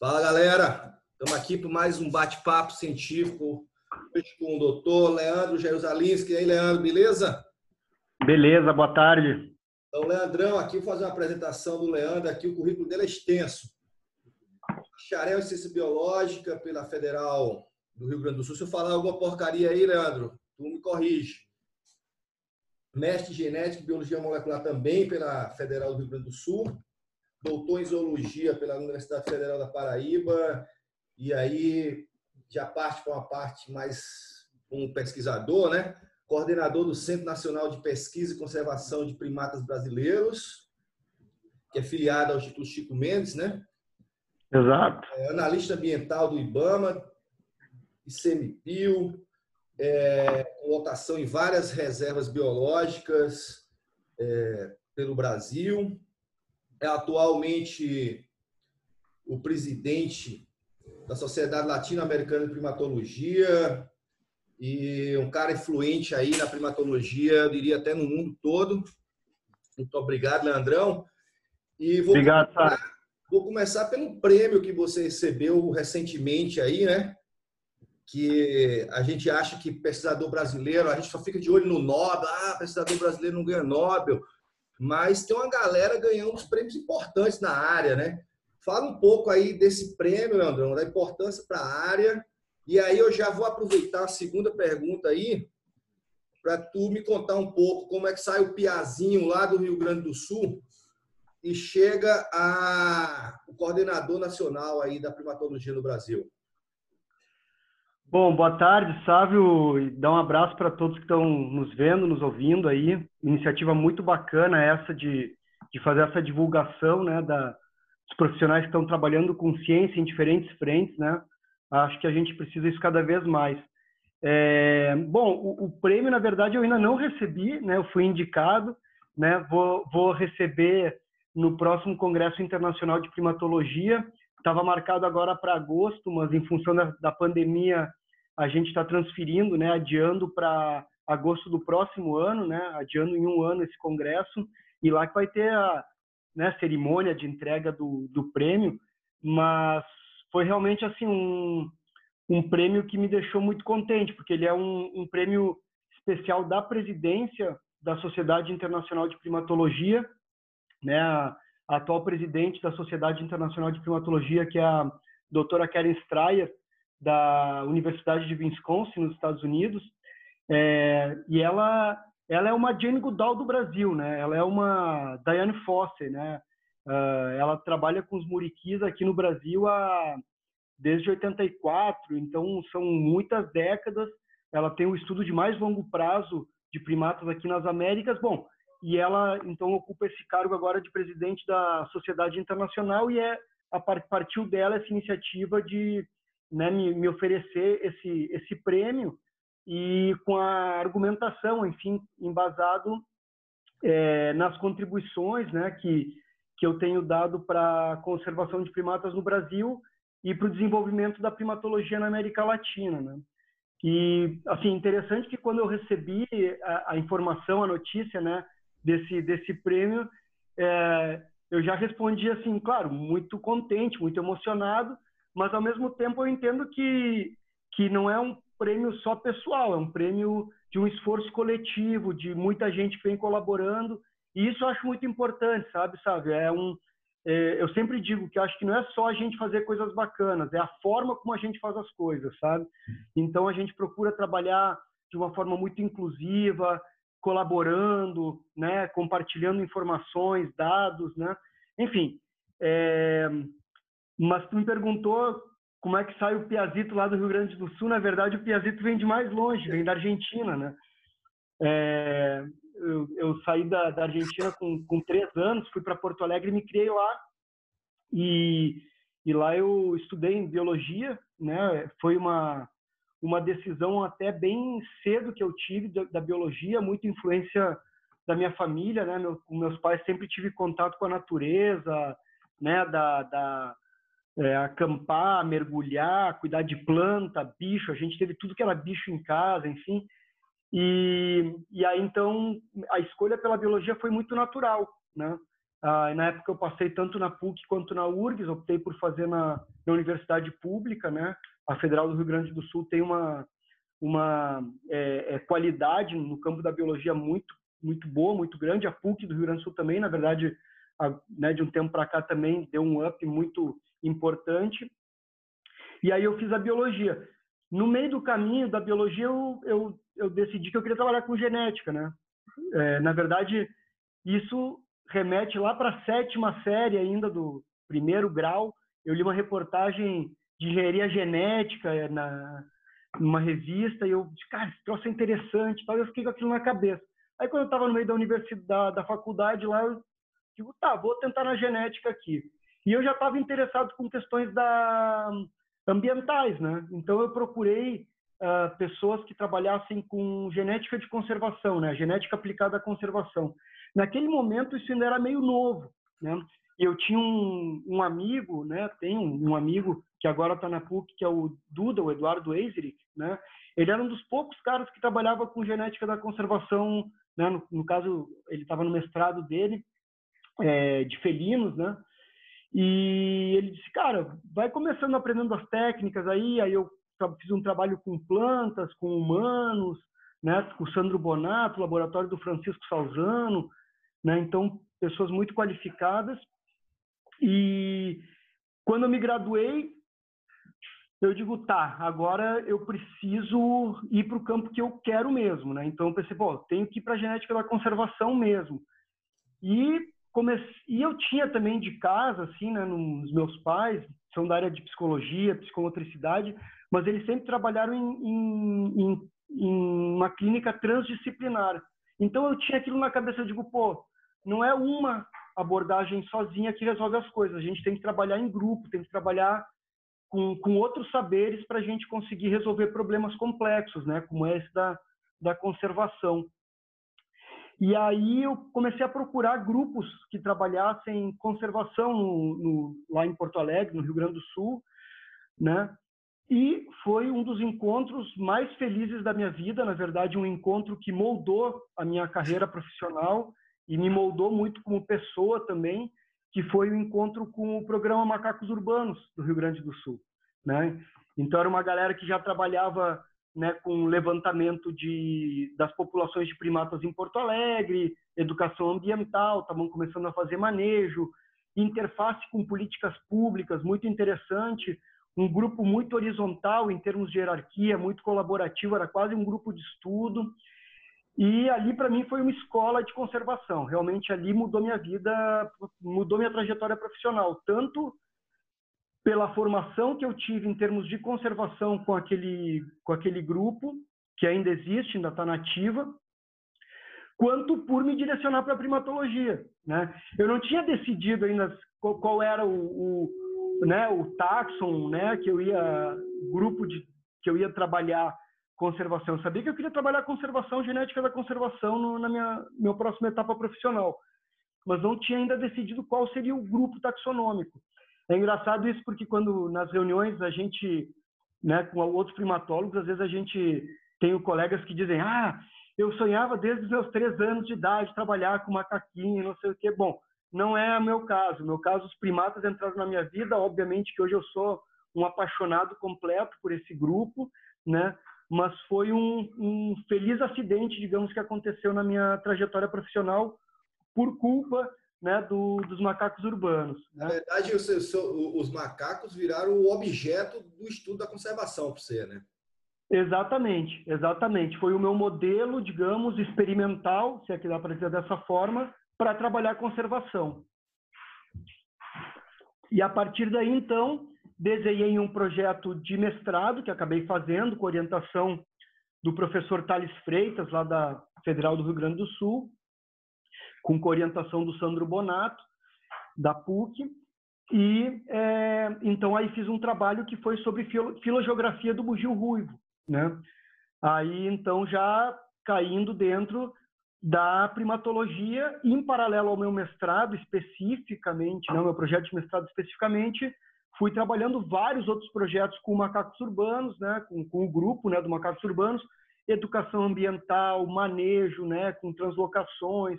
Fala galera, estamos aqui para mais um bate-papo científico com o doutor Leandro Jerusalinski. E aí, Leandro, beleza? Beleza, boa tarde. Então, Leandrão, aqui vou fazer uma apresentação do Leandro. Aqui o currículo dele é extenso. Bacharel em Ciência Biológica pela Federal do Rio Grande do Sul. Se eu falar alguma porcaria aí, Leandro, tu me corrige. Mestre em Genética e Biologia Molecular também pela Federal do Rio Grande do Sul doutor em zoologia pela Universidade Federal da Paraíba, e aí já parte para uma parte mais um pesquisador, né? Coordenador do Centro Nacional de Pesquisa e Conservação de Primatas Brasileiros, que é filiado ao Instituto Chico Mendes, né? Exato. É, analista ambiental do IBAMA, ICMBio, é, com lotação em várias reservas biológicas é, pelo Brasil é atualmente o presidente da Sociedade Latino-Americana de Primatologia e um cara influente aí na primatologia, eu diria até no mundo todo. Muito obrigado, Leandrão. E vou obrigado, começar, vou começar pelo prêmio que você recebeu recentemente aí, né? Que a gente acha que pesquisador brasileiro, a gente só fica de olho no Nobel, ah, pesquisador brasileiro não ganha Nobel mas tem uma galera ganhando uns prêmios importantes na área, né? Fala um pouco aí desse prêmio, Leandrão, da importância para a área. E aí eu já vou aproveitar a segunda pergunta aí para tu me contar um pouco como é que sai o Piazinho lá do Rio Grande do Sul e chega a o coordenador nacional aí da primatologia no Brasil. Bom, boa tarde, Sávio. E dá um abraço para todos que estão nos vendo, nos ouvindo aí. Iniciativa muito bacana essa de, de fazer essa divulgação, né, da, dos profissionais que estão trabalhando com ciência em diferentes frentes, né? Acho que a gente precisa isso cada vez mais. É, bom, o, o, prêmio, na verdade, eu ainda não recebi, né? Eu fui indicado, né? Vou, vou receber no próximo Congresso Internacional de Primatologia. Estava marcado agora para agosto, mas em função da, da pandemia a gente está transferindo, né, adiando para agosto do próximo ano, né, adiando em um ano esse congresso, e lá que vai ter a né, cerimônia de entrega do, do prêmio, mas foi realmente assim um, um prêmio que me deixou muito contente, porque ele é um, um prêmio especial da presidência da Sociedade Internacional de Primatologia, né, a, atual presidente da Sociedade Internacional de Primatologia, que é a doutora Karen Strayer, da Universidade de Wisconsin, nos Estados Unidos, é, e ela ela é uma Jane Goodall do Brasil, né? Ela é uma Diane Foster, né? Uh, ela trabalha com os muriquis aqui no Brasil há, desde 84, então são muitas décadas. Ela tem o um estudo de mais longo prazo de primatas aqui nas Américas. Bom, e ela então ocupa esse cargo agora de presidente da Sociedade Internacional e é a partir dela essa iniciativa de né, me, me oferecer esse, esse prêmio e com a argumentação, enfim, embasado é, nas contribuições né, que, que eu tenho dado para a conservação de primatas no Brasil e para o desenvolvimento da primatologia na América Latina. Né? E, assim, interessante que quando eu recebi a, a informação, a notícia né, desse, desse prêmio, é, eu já respondi assim, claro, muito contente, muito emocionado, mas ao mesmo tempo eu entendo que, que não é um prêmio só pessoal, é um prêmio de um esforço coletivo, de muita gente que vem colaborando, e isso eu acho muito importante, sabe, sabe? É um, é, eu sempre digo que acho que não é só a gente fazer coisas bacanas, é a forma como a gente faz as coisas, sabe? Então a gente procura trabalhar de uma forma muito inclusiva, colaborando, né, compartilhando informações, dados, né? Enfim, é, mas tu me perguntou como é que sai o Piazito lá do Rio Grande do Sul. Na verdade, o Piazito vem de mais longe, vem da Argentina, né? É, eu, eu, saí da, da Argentina com, com, três anos, fui para Porto Alegre e me criei lá. E, e lá eu estudei biologia, né? Foi uma uma decisão até bem cedo que eu tive da, da biologia, muita influência da minha família, né? Meu, meus pais sempre tive contato com a natureza, né? Da, da é, acampar, mergulhar, cuidar de planta, bicho. A gente teve tudo que era bicho em casa, enfim. E, e aí, então, a escolha pela biologia foi muito natural, né? Ah, na época eu passei tanto na PUC quanto na URGS, optei por fazer na, na universidade pública, né? A Federal do Rio Grande do Sul tem uma uma é, é, qualidade no campo da biologia muito muito boa, muito grande. A PUC do Rio Grande do Sul também, na verdade, a, né, de um tempo para cá também deu um up muito importante. E aí eu fiz a biologia. No meio do caminho da biologia, eu, eu, eu decidi que eu queria trabalhar com genética, né? É, na verdade, isso remete lá para a sétima série ainda do primeiro grau. Eu li uma reportagem de engenharia genética é, na numa revista e eu cara, esse troço é interessante, tal, e eu fiquei com aquilo na cabeça. Aí quando eu estava no meio da universidade, da, da faculdade lá, eu digo, tá, vou tentar na genética aqui. E eu já estava interessado com questões da ambientais, né? Então eu procurei uh, pessoas que trabalhassem com genética de conservação, né? Genética aplicada à conservação. Naquele momento isso ainda era meio novo, né? Eu tinha um, um amigo, né? Tem um, amigo que agora está na PUC, que é o Duda, o Eduardo Eiserick, né? Ele era um dos poucos caras que trabalhava com genética da conservação, né? No, no caso, ele estava no mestrado dele é, de felinos, né? E ele disse, cara, vai começando aprendendo as técnicas aí. Aí eu fiz um trabalho com plantas, com humanos, né? Com o Sandro Bonato, laboratório do Francisco Salzano, né? Então, pessoas muito qualificadas. E quando eu me graduei, eu digo, tá, agora eu preciso ir para o campo que eu quero mesmo, né? Então eu pensei, pô, tenho que ir para a genética da conservação mesmo. E comecei, e eu tinha também de casa, assim, né, nos meus pais, são da área de psicologia, psicomotricidade, mas eles sempre trabalharam em, em, em, em uma clínica transdisciplinar. Então eu tinha aquilo na cabeça, eu digo, pô, não é uma abordagem sozinha que resolve as coisas, a gente tem que trabalhar em grupo, tem que trabalhar com, com outros saberes para a gente conseguir resolver problemas complexos, né, como esse da, da conservação. E aí eu comecei a procurar grupos que trabalhassem conservação no, no, lá em Porto Alegre, no Rio Grande do Sul, né? E foi um dos encontros mais felizes da minha vida, na verdade, um encontro que moldou a minha carreira profissional e me moldou muito como pessoa também, que foi o encontro com o programa Macacos Urbanos do Rio Grande do Sul, né? Então era uma galera que já trabalhava né, com levantamento de, das populações de primatas em Porto Alegre, educação ambiental, estavam começando a fazer manejo, interface com políticas públicas, muito interessante, um grupo muito horizontal em termos de hierarquia, muito colaborativo, era quase um grupo de estudo. E ali, para mim, foi uma escola de conservação. Realmente, ali mudou minha vida, mudou minha trajetória profissional, tanto pela formação que eu tive em termos de conservação com aquele, com aquele grupo, que ainda existe, ainda está nativa, quanto por me direcionar para a primatologia. Né? Eu não tinha decidido ainda qual, era o, o, né, o taxon né, que eu ia, grupo de, que eu ia trabalhar conservação. Eu sabia que eu queria trabalhar conservação, genética da conservação no, na minha meu próxima etapa profissional, mas não tinha ainda decidido qual seria o grupo taxonômico. É engraçado isso porque quando nas reuniões a gente, né, com outros primatólogos, às vezes a gente tem colegas que dizem, ah, eu sonhava desde os meus três anos de idade trabalhar com macaquinho, não sei o quê. Bom, não é o meu caso. No meu caso, os primatas entraram na minha vida. Obviamente que hoje eu sou um apaixonado completo por esse grupo, né? mas foi um, um feliz acidente, digamos, que aconteceu na minha trajetória profissional por culpa né, do, dos macacos urbanos. Né? Na verdade, os, os, macacos viraram o objeto do estudo da conservação para você, né? Exatamente, exatamente. Foi o meu modelo, digamos, experimental, se é que dá para dizer dessa forma, para trabalhar conservação. E a partir daí, então, desenhei um projeto de mestrado que acabei fazendo com orientação do professor Thales Freitas, lá da Federal do Rio Grande do Sul, com orientação do Sandro Bonato, da PUC. E é, então aí fiz um trabalho que foi sobre filo, filogeografia do bugio ruivo, né? Aí então já caindo dentro da primatologia, em paralelo ao meu mestrado especificamente, né, meu projeto de mestrado especificamente, fui trabalhando vários outros projetos com macacos urbanos, né, com, com o grupo né, do macacos urbanos, educação ambiental, manejo, né, com translocações,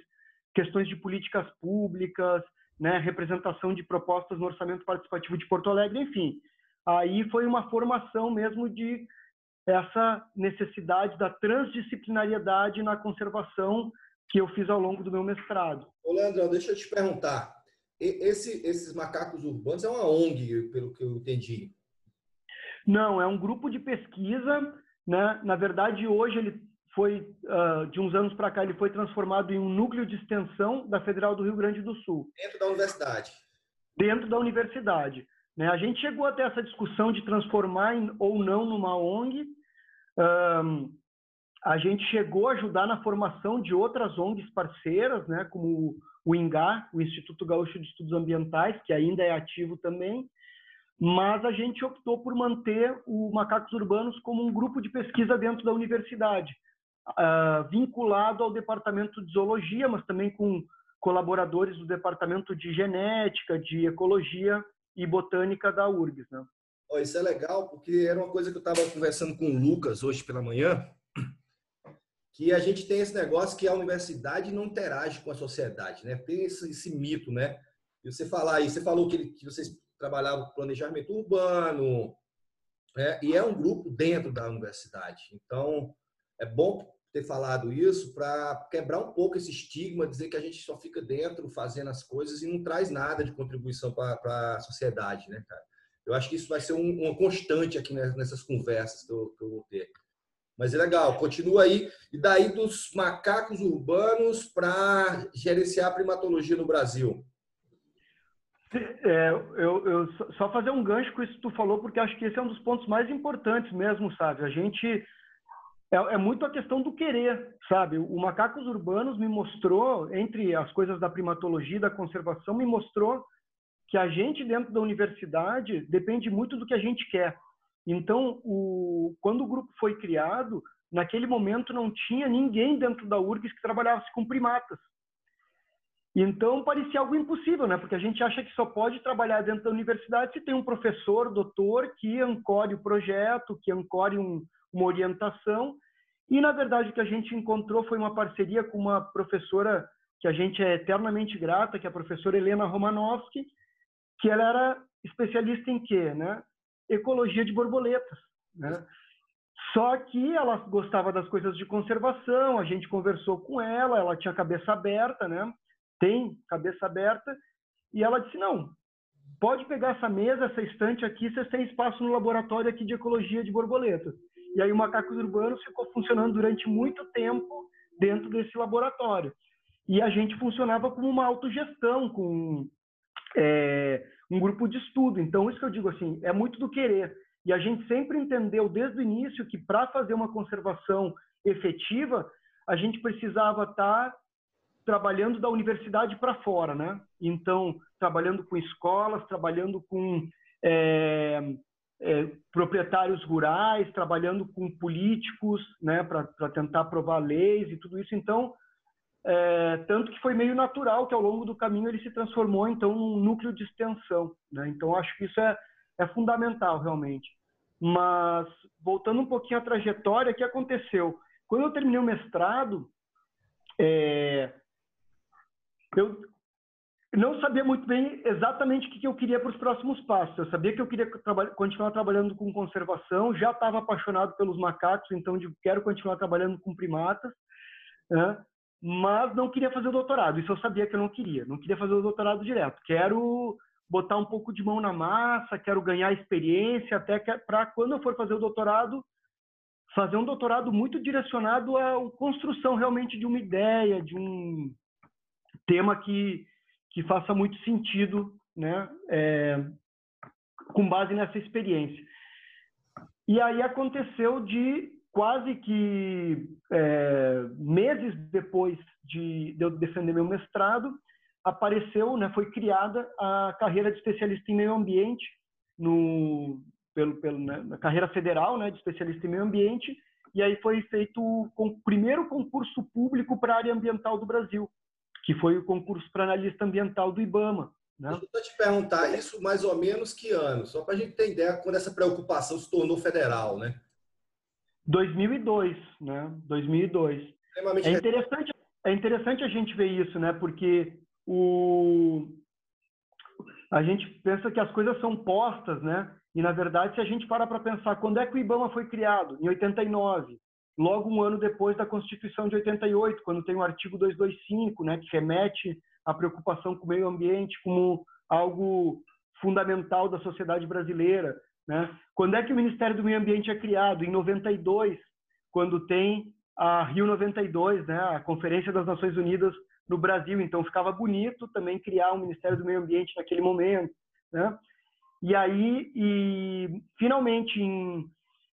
questões de políticas públicas, né, representação de propostas no orçamento participativo de Porto Alegre, enfim. Aí foi uma formação mesmo de essa necessidade da transdisciplinariedade na conservação que eu fiz ao longo do meu mestrado. Ô, Leandrão, deixa eu te perguntar. Esse, esses macacos urbanos é uma ONG, pelo que eu entendi. Não, é um grupo de pesquisa. Né? Na verdade, hoje ele foi, uh, de uns anos para cá, ele foi transformado em um núcleo de extensão da Federal do Rio Grande do Sul. Dentro da universidade. Dentro da universidade. Né? A gente chegou até essa discussão de transformar em, ou não numa ONG. Um, a gente chegou a ajudar na formação de outras ONGs parceiras, né, como o INGA, o Instituto Gaúcho de Estudos Ambientais, que ainda é ativo também, mas a gente optou por manter o Macacos Urbanos como um grupo de pesquisa dentro da universidade, uh, vinculado ao departamento de zoologia, mas também com colaboradores do departamento de genética, de ecologia e botânica da URGS. Né? Oh, isso é legal, porque era uma coisa que eu estava conversando com o Lucas hoje pela manhã, que a gente tem esse negócio que a universidade não interage com a sociedade, né? Tem esse, esse mito, né? E você falar aí, você falou que, que vocês trabalhavam planejamento urbano, né? e é um grupo dentro da universidade. Então, é bom ter falado isso para quebrar um pouco esse estigma, dizer que a gente só fica dentro fazendo as coisas e não traz nada de contribuição para a sociedade, né, cara? Eu acho que isso vai ser um, uma constante aqui nessas conversas que eu, que eu vou ter. Mas é legal, continua aí. E daí dos macacos urbanos para gerenciar a primatologia no Brasil. É, eu, eu, só fazer um gancho com isso que tu falou, porque acho que esse é um dos pontos mais importantes mesmo, sabe? A gente é, é, muito a questão do querer, sabe? O Macacos Urbanos me mostrou, entre as coisas da primatologia e da conservação, me mostrou que a gente dentro da universidade depende muito do que a gente quer. Então, o, quando o grupo foi criado, naquele momento não tinha ninguém dentro da URGS que trabalhasse com primatas. Então, parecia algo impossível, né? Porque a gente acha que só pode trabalhar dentro da universidade se tem um professor, doutor, que ancore o projeto, que ancore um, uma orientação. E, na verdade, o que a gente encontrou foi uma parceria com uma professora que a gente é eternamente grata, que é a professora Helena Romanowski, que ela era especialista em quê? Né? ecologia de borboletas. Né? Só que ela gostava das coisas de conservação, a gente conversou com ela, ela tinha cabeça aberta, né? Tem cabeça aberta, e ela disse: não, pode pegar essa mesa, essa estante aqui, vocês têm espaço no laboratório aqui de ecologia de borboletas. E aí o Macacos Urbanos ficou funcionando durante muito tempo dentro desse laboratório. E a gente funcionava como uma autogestão, com é, um grupo de estudo. Então, isso que eu digo assim, é muito do querer. E a gente sempre entendeu desde o início que para fazer uma conservação efetiva, a gente precisava estar tá trabalhando da universidade para fora, né? Então, trabalhando com escolas, trabalhando com é, é, proprietários rurais, trabalhando com políticos, né, para tentar aprovar leis e tudo isso. Então, é, tanto que foi meio natural que ao longo do caminho ele se transformou então num núcleo de extensão. Né? Então acho que isso é, é fundamental realmente. Mas voltando um pouquinho à trajetória, o que aconteceu? Quando eu terminei o mestrado, é, eu não sabia muito bem exatamente o que eu queria para os próximos passos. Eu sabia que eu queria continuar trabalhando com conservação, já estava apaixonado pelos macacos, então quero continuar trabalhando com primatas. Né? Mas não queria fazer o doutorado. Isso eu sabia que eu não queria. Não queria fazer o doutorado direto. Quero botar um pouco de mão na massa, quero ganhar experiência, até para quando eu for fazer o doutorado, fazer um doutorado muito direcionado à construção realmente de uma ideia, de um tema que, que faça muito sentido, né? É, com base nessa experiência. E aí aconteceu de quase que é, meses depois de, de, eu defender meu mestrado, apareceu, né, foi criada a carreira de especialista em meio ambiente no pelo, pelo né, na carreira federal, né, de especialista em meio ambiente, e aí foi feito o primeiro concurso público para a área ambiental do Brasil, que foi o concurso para analista ambiental do IBAMA. Né? Te perguntar, isso mais ou menos que ano? Só para a gente ter ideia quando essa preocupação se tornou federal, né? 2002, né? 2002. É interessante, é interessante a gente ver isso, né? Porque o a gente pensa que as coisas são postas, né? E na verdade, se a gente para para pensar quando é que o IBAMA foi criado, em 89, logo um ano depois da Constituição de 88, quando tem o artigo 225, né, que remete à preocupação com o meio ambiente como algo fundamental da sociedade brasileira, né? Quando é que o Ministério do Meio Ambiente é criado? Em 92, quando tem a Rio 92, né, a Conferência das Nações Unidas no Brasil. Então ficava bonito também criar um Ministério do Meio Ambiente naquele momento, né? E aí, e finalmente em,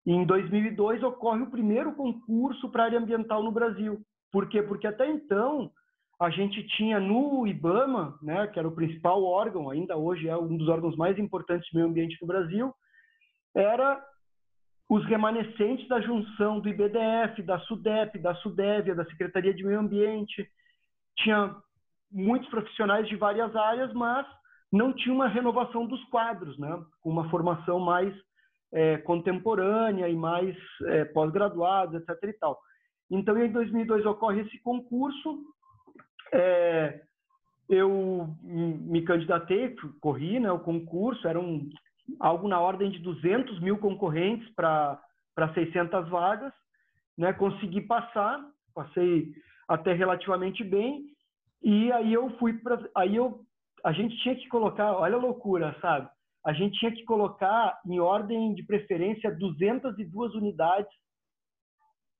em 2002 ocorre o primeiro concurso para área ambiental no Brasil. Por quê? Porque até então a gente tinha no IBAMA, né, que era o principal órgão, ainda hoje é um dos órgãos mais importantes do meio ambiente no Brasil, era os remanescentes da junção do IBDF, da SUDEP, da SUDEVIA, da Secretaria de Meio Ambiente. Tinha muitos profissionais de várias áreas, mas não tinha uma renovação dos quadros, né? uma formação mais é, contemporânea e mais é, pós-graduados, etc. E tal. Então, em 2002 ocorre esse concurso. É, eu me candidatei, corri né, o concurso, eram algo na ordem de 200 mil concorrentes para 600 vagas. Né, consegui passar, passei até relativamente bem, e aí eu fui para. Aí eu a gente tinha que colocar, olha a loucura, sabe? A gente tinha que colocar em ordem de preferência 202 unidades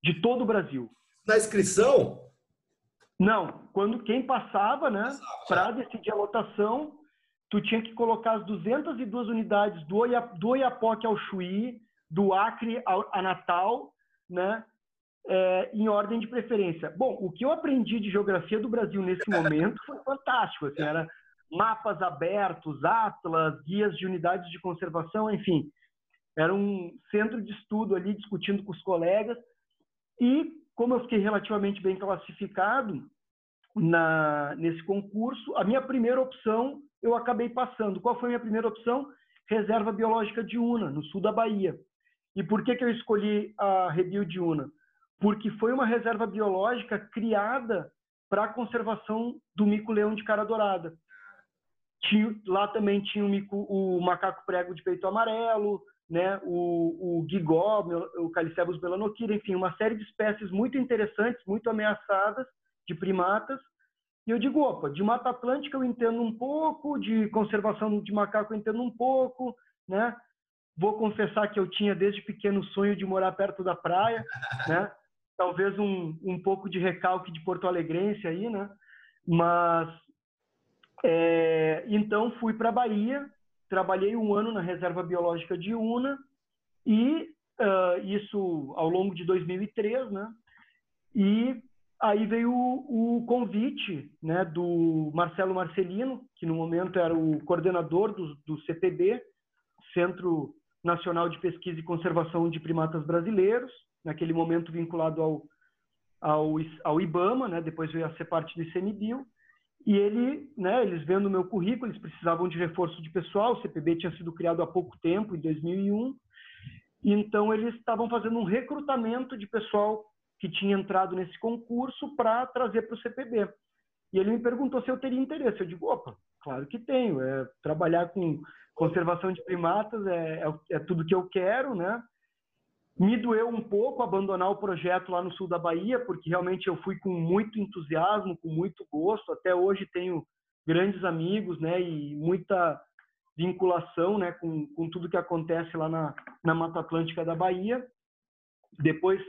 de todo o Brasil. Na inscrição? Não, quando quem passava, né, para decidir a lotação, tu tinha que colocar as 202 unidades do, Oia, do Oiapoque ao Chuí, do Acre ao, a Natal, né, é, em ordem de preferência. Bom, o que eu aprendi de geografia do Brasil nesse momento foi fantástico. Assim, era mapas abertos, atlas, guias de unidades de conservação, enfim. Era um centro de estudo ali, discutindo com os colegas. E, como eu fiquei relativamente bem classificado na, nesse concurso, a minha primeira opção eu acabei passando. Qual foi a minha primeira opção? Reserva Biológica de Una, no sul da Bahia. E por que, que eu escolhi a Rebio de Una? Porque foi uma reserva biológica criada para a conservação do mico-leão de cara dourada. Tinha, lá também tinha o, mico, o, macaco prego de peito amarelo, né, o, o gigó, o Calicebus melanoquira, enfim, uma série de espécies muito interessantes, muito ameaçadas de primatas. E eu digo, opa, de Mata Atlântica eu entendo um pouco, de conservação de macaco eu entendo um pouco, né? Vou confessar que eu tinha desde pequeno sonho de morar perto da praia, né? Talvez um, um pouco de recalque de Porto Alegrense aí, né? Mas é, então fui para a Bahia, trabalhei um ano na Reserva Biológica de Una e uh, isso ao longo de 2003, né? E aí veio o, o, convite, né, do Marcelo Marcelino, que no momento era o coordenador do, do CPB, Centro Nacional de Pesquisa e Conservação de Primatas Brasileiros, naquele momento vinculado ao, ao, ao IBAMA, né? Depois veio a ser parte do ICMBio. E ele, né, eles vendo o meu currículo, eles precisavam de reforço de pessoal, o CPB tinha sido criado há pouco tempo, em 2001, então eles estavam fazendo um recrutamento de pessoal que tinha entrado nesse concurso para trazer para o CPB. E ele me perguntou se eu teria interesse. Eu digo, opa, claro que tenho. É, trabalhar com conservação de primatas é, é, é tudo que eu quero, né? Me doeu um pouco abandonar o projeto lá no sul da Bahia, porque realmente eu fui com muito entusiasmo, com muito gosto. Até hoje tenho grandes amigos, né, e muita vinculação, né, com, com tudo que acontece lá na, na Mata Atlântica da Bahia. Depois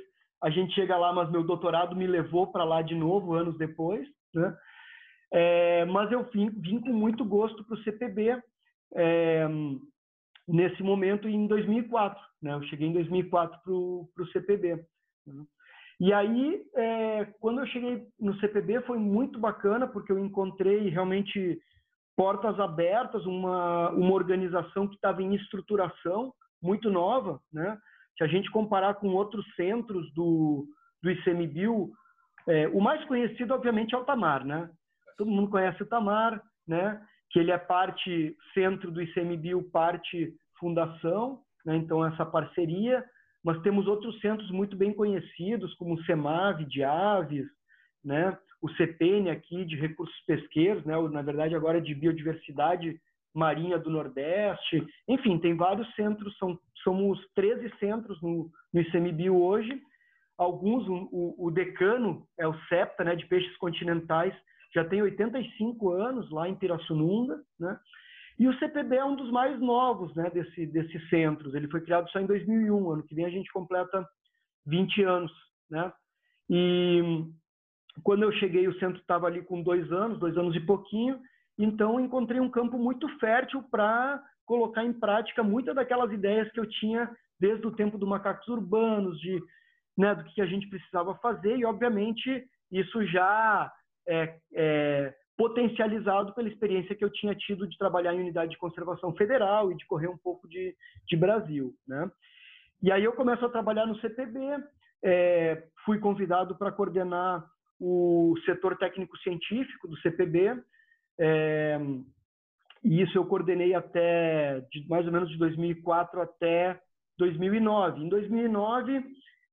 a gente chega lá, mas meu doutorado me levou para lá de novo anos depois, né? É, mas eu vim, vim, com muito gosto para o CPB. É, nesse momento em 2004. Né? Eu cheguei em 2004 para o CPB. Né? E aí, é, quando eu cheguei no CPB, foi muito bacana, porque eu encontrei realmente portas abertas, uma, uma organização que estava em estruturação, muito nova. Né? Se a gente comparar com outros centros do, do ICMBio, é, o mais conhecido, obviamente, é o Tamar. Né? Todo mundo conhece o Tamar, né? que ele é parte centro do ICMBio, parte fundação, né? então essa parceria, mas temos outros centros muito bem conhecidos, como o CEMAV de Aves, né? o CPN aqui de recursos pesqueiros, né? na verdade agora é de biodiversidade marinha do Nordeste, enfim, tem vários centros, são, somos 13 centros no, no ICMBio hoje, alguns, o, o, decano é o SEPTA, né, de peixes continentais, já tem 85 anos lá em Pirassununga, né, e o CPB é um dos mais novos né, desse, desses centros, ele foi criado só em 2001, ano que vem a gente completa 20 anos, né, e quando eu cheguei o centro estava ali com dois anos, dois anos e pouquinho, então encontrei um campo muito fértil para colocar em prática muitas daquelas ideias que eu tinha desde o tempo do macacos urbanos, de né, do que a gente precisava fazer, e obviamente isso já é, é, potencializado pela experiência que eu tinha tido de trabalhar em unidade de conservação federal e de correr um pouco de, de Brasil. Né? E aí eu começo a trabalhar no CPB, é, fui convidado para coordenar o setor técnico-científico do CPB, é, e isso eu coordenei até de, mais ou menos de 2004 até 2009. Em 2009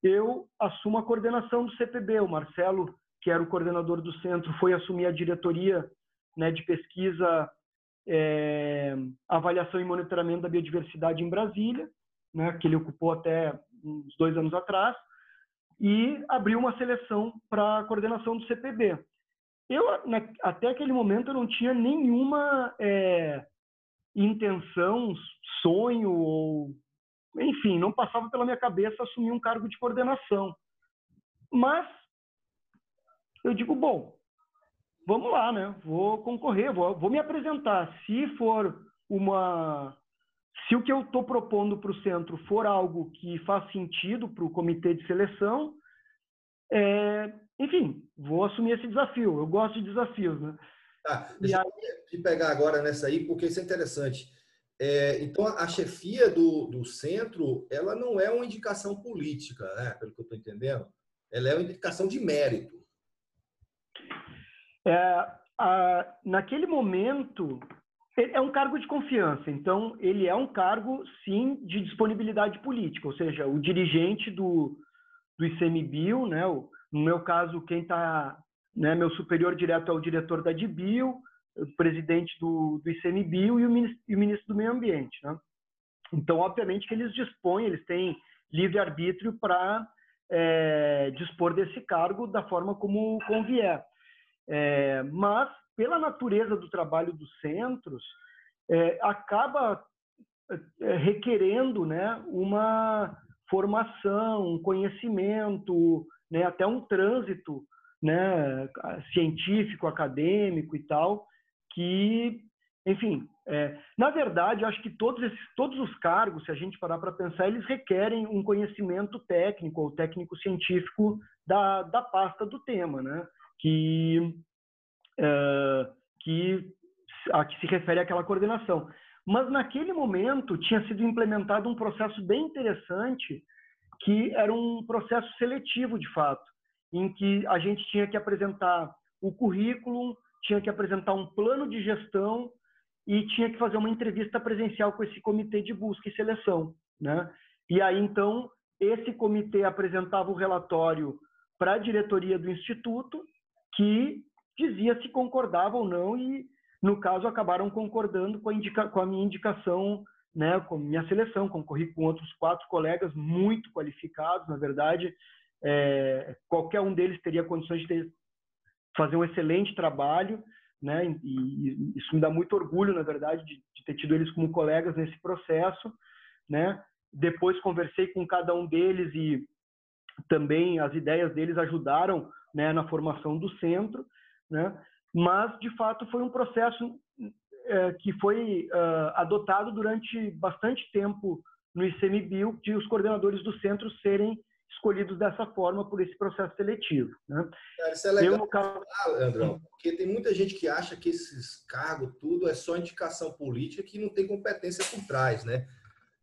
eu assumo a coordenação do CPB. O Marcelo, que era o coordenador do centro, foi assumir a diretoria né, de pesquisa, é, avaliação e monitoramento da biodiversidade em Brasília, né, que ele ocupou até uns dois anos atrás, e abriu uma seleção para a coordenação do CPB. Eu, até aquele momento, eu não tinha nenhuma é, intenção, sonho ou enfim, não passava pela minha cabeça assumir um cargo de coordenação. Mas eu digo, bom, vamos lá, né? Vou concorrer, vou, vou me apresentar. Se for uma. Se o que eu estou propondo para o centro for algo que faz sentido para o comitê de seleção, é, enfim, vou assumir esse desafio. Eu gosto de desafios, né? Tá, deixa aí... eu te pegar agora nessa aí, porque isso é interessante. É, então, a chefia do, do centro, ela não é uma indicação política, né? pelo que eu estou entendendo. Ela é uma indicação de mérito. É, a, naquele momento, é um cargo de confiança. Então, ele é um cargo, sim, de disponibilidade política. Ou seja, o dirigente do, do ICMBio, né? O, no meu caso, quem está... Né, meu superior direto é o diretor da DBio, o presidente do, do ICMBio e o, ministro, e o ministro do Meio Ambiente. Né? Então, obviamente que eles dispõem, eles têm livre-arbítrio para é, dispor desse cargo da forma como convier. É, mas, pela natureza do trabalho dos centros, é, acaba é, requerendo né, uma formação, um conhecimento, né, até um trânsito né, científico, acadêmico e tal, que, enfim, é, na verdade, acho que todos, esses, todos os cargos, se a gente parar para pensar, eles requerem um conhecimento técnico ou técnico-científico da, da pasta do tema, né? que, é, que, a que se refere àquela coordenação. Mas naquele momento tinha sido implementado um processo bem interessante, que era um processo seletivo, de fato, em que a gente tinha que apresentar o currículo, tinha que apresentar um plano de gestão e tinha que fazer uma entrevista presencial com esse comitê de busca e seleção, né? E aí então esse comitê apresentava o relatório para a diretoria do instituto, que dizia se concordava ou não e no caso acabaram concordando com a, com a minha indicação, né, com minha seleção, concorri com outros quatro colegas muito qualificados, na verdade, é, qualquer um deles teria condições de ter fazer um excelente trabalho, né? E, e isso me dá muito orgulho, na verdade, de, de, ter tido eles como colegas nesse processo, né? Depois conversei com cada um deles e também as ideias deles ajudaram, né, na formação do centro, né? Mas de fato foi um processo é, que foi uh, adotado durante bastante tempo no ICMBio, de os coordenadores do centro serem escolhidos dessa forma por esse processo seletivo. Né? isso é legal, eu, caso... Andrão, porque tem muita gente que acha que esses cargos, tudo é só indicação política que não tem competência por trás, né?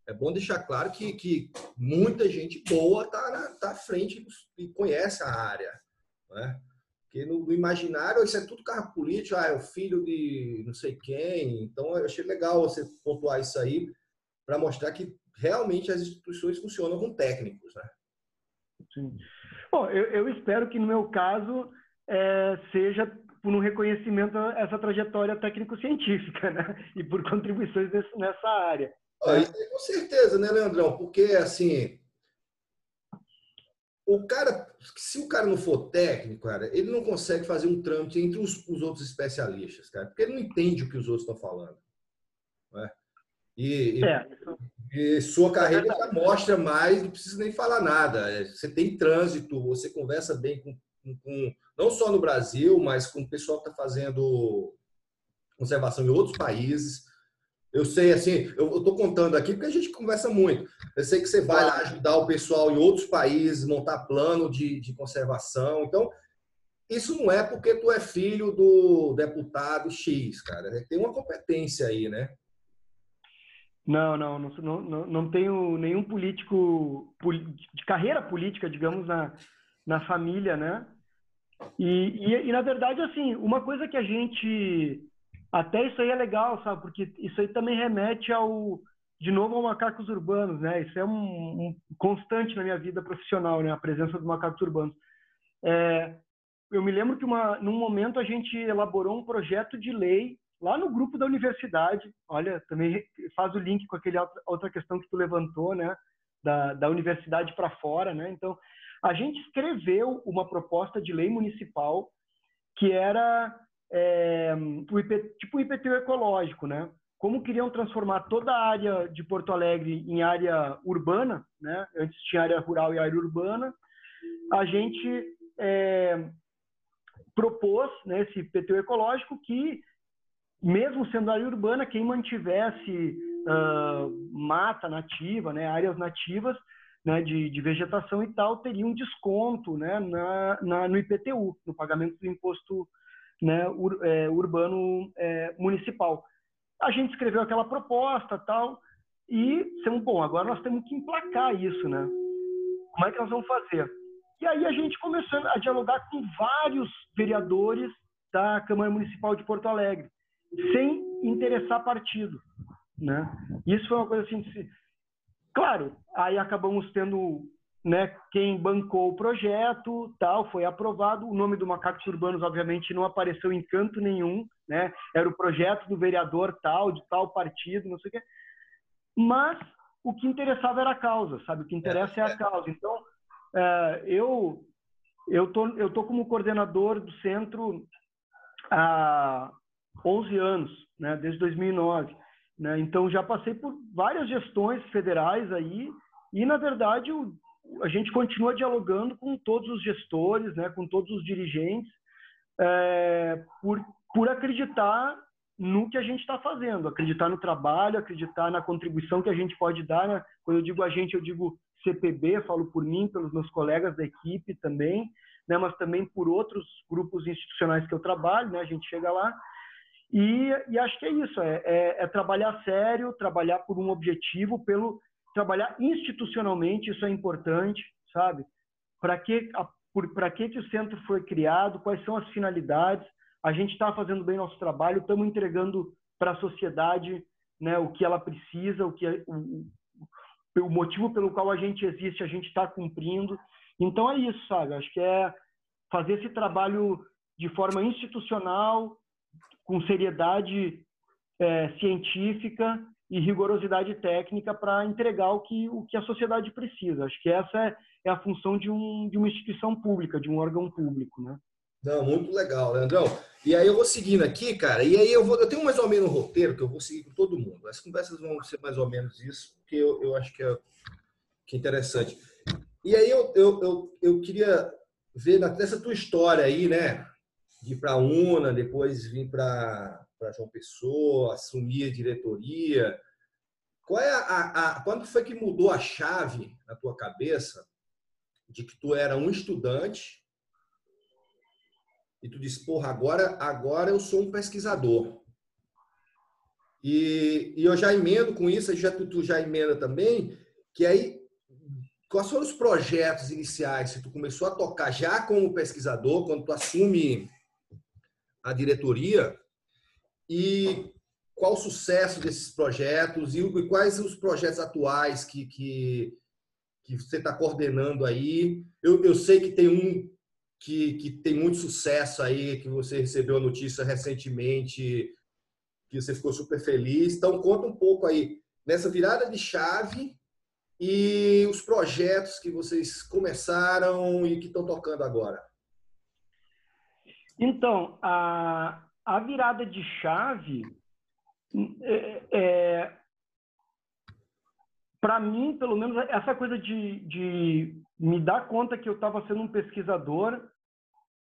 É bom deixar claro que, que muita gente boa está tá à frente e conhece a área, né? Porque no, imaginário isso é tudo cargo político, ah, é o filho de não sei quem. Então eu achei legal você pontuar isso aí para mostrar que realmente as instituições funcionam com técnicos, né? Sim. Bom, eu, eu, espero que no meu caso é, seja por um reconhecimento a essa trajetória técnico-científica, né? E por contribuições nessa área. Ah, com certeza, né, Leandrão? Porque, assim, o cara, se o cara não for técnico, cara, ele não consegue fazer um trâmite entre os, os outros especialistas, cara, porque ele não entende o que os outros estão falando. Né? E, é, e, e, sua carreira é já mostra mais, não precisa nem falar nada. É, você tem trânsito, você conversa bem com, com, com não só no Brasil, mas com o pessoal que está fazendo conservação em outros países. Eu sei, assim, eu estou contando aqui porque a gente conversa muito. Eu sei que você vai lá ajudar o pessoal em outros países, montar plano de, de conservação. Então, isso não é porque tu é filho do deputado X, cara. Tem uma competência aí, né? Não, não, não, não, não tenho nenhum político de carreira política, digamos, na, na família, né? E, e, e, na verdade, assim, uma coisa que a gente até isso aí é legal, sabe? Porque isso aí também remete ao, de novo, ao macacos urbanos, né? Isso é um, um constante na minha vida profissional, né? A presença dos macacos urbanos. É, eu me lembro que uma, num momento a gente elaborou um projeto de lei lá no grupo da universidade. Olha, também faz o link com aquele outra questão que tu levantou, né? Da, da universidade para fora, né? Então, a gente escreveu uma proposta de lei municipal que era é, o IP, tipo o IPTU ecológico, né? Como queriam transformar toda a área de Porto Alegre em área urbana, né? Antes tinha área rural e área urbana. A gente é, propôs né, esse IPTU ecológico que, mesmo sendo área urbana, quem mantivesse uh, mata nativa, né, áreas nativas, né, de, de, vegetação e tal, teria um desconto né, na, na, no IPTU, no pagamento do imposto né, ur, é, urbano é, municipal. A gente escreveu aquela proposta tal e dissemos, bom, agora nós temos que emplacar isso, né? Como é que nós vamos fazer? E aí a gente começou a dialogar com vários vereadores da Câmara Municipal de Porto Alegre, sem interessar partido, né? Isso foi uma coisa assim, claro, aí acabamos tendo né, quem bancou o projeto, tal, foi aprovado. O nome do Macacos Urbanos, obviamente, não apareceu em canto nenhum, né? Era o projeto do vereador tal, de tal partido, não sei o quê. Mas o que interessava era a causa, sabe? O que interessa é, a causa. Então, é, eu eu tô eu tô como coordenador do centro há 11 anos, né? Desde 2009, né? Então já passei por várias gestões federais aí e na verdade o a gente continua dialogando com todos os gestores, né, com todos os dirigentes, é, por, por acreditar no que a gente está fazendo, acreditar no trabalho, acreditar na contribuição que a gente pode dar. Né? Quando eu digo a gente, eu digo CPB, falo por mim, pelos meus colegas da equipe também, né? mas também por outros grupos institucionais que eu trabalho, né? a gente chega lá. E, e acho que é isso, é, é, é trabalhar sério, trabalhar por um objetivo, pelo trabalhar institucionalmente, isso é importante, sabe? Para que para que, que o centro foi criado, quais são as finalidades, a gente está fazendo bem nosso trabalho, estamos entregando para a sociedade né, o que ela precisa, o, que é, o, o motivo pelo qual a gente existe, a gente está cumprindo. Então é isso, sabe? Acho que é fazer esse trabalho de forma institucional, com seriedade é, científica e rigorosidade técnica para entregar o que, o que a sociedade precisa. Acho que essa é, é, a função de, um, de uma instituição pública, de um órgão público, né? Não, muito legal, Leandrão. E aí eu vou seguindo aqui, cara, e aí eu vou, eu tenho mais ou menos um roteiro que eu vou seguir com todo mundo. As conversas vão ser mais ou menos isso, porque eu, eu acho que é, que é interessante. E aí eu, eu, eu, eu queria ver nessa tua história aí, né? De ir para a UNA, depois vir para para João Pessoa, assumir a diretoria. Qual é a, a, quando foi que mudou a chave na tua cabeça de que tu era um estudante e tu disse, porra, agora, agora eu sou um pesquisador. E, e eu já emendo com isso, já, tu, tu já emenda também, que aí, quais foram os projetos iniciais que tu começou a tocar já como pesquisador, quando tu assume a diretoria, e qual o sucesso desses projetos e quais os projetos atuais que, que, que você está coordenando aí. Eu, eu sei que tem um que, que tem muito sucesso aí, que você recebeu a notícia recentemente, que você ficou super feliz. Então, conta um pouco aí nessa virada de chave e os projetos que vocês começaram e que estão tocando agora. Então, a, a virada de chave é, é para mim, pelo menos, essa coisa de, de me dar conta que eu estava sendo um pesquisador,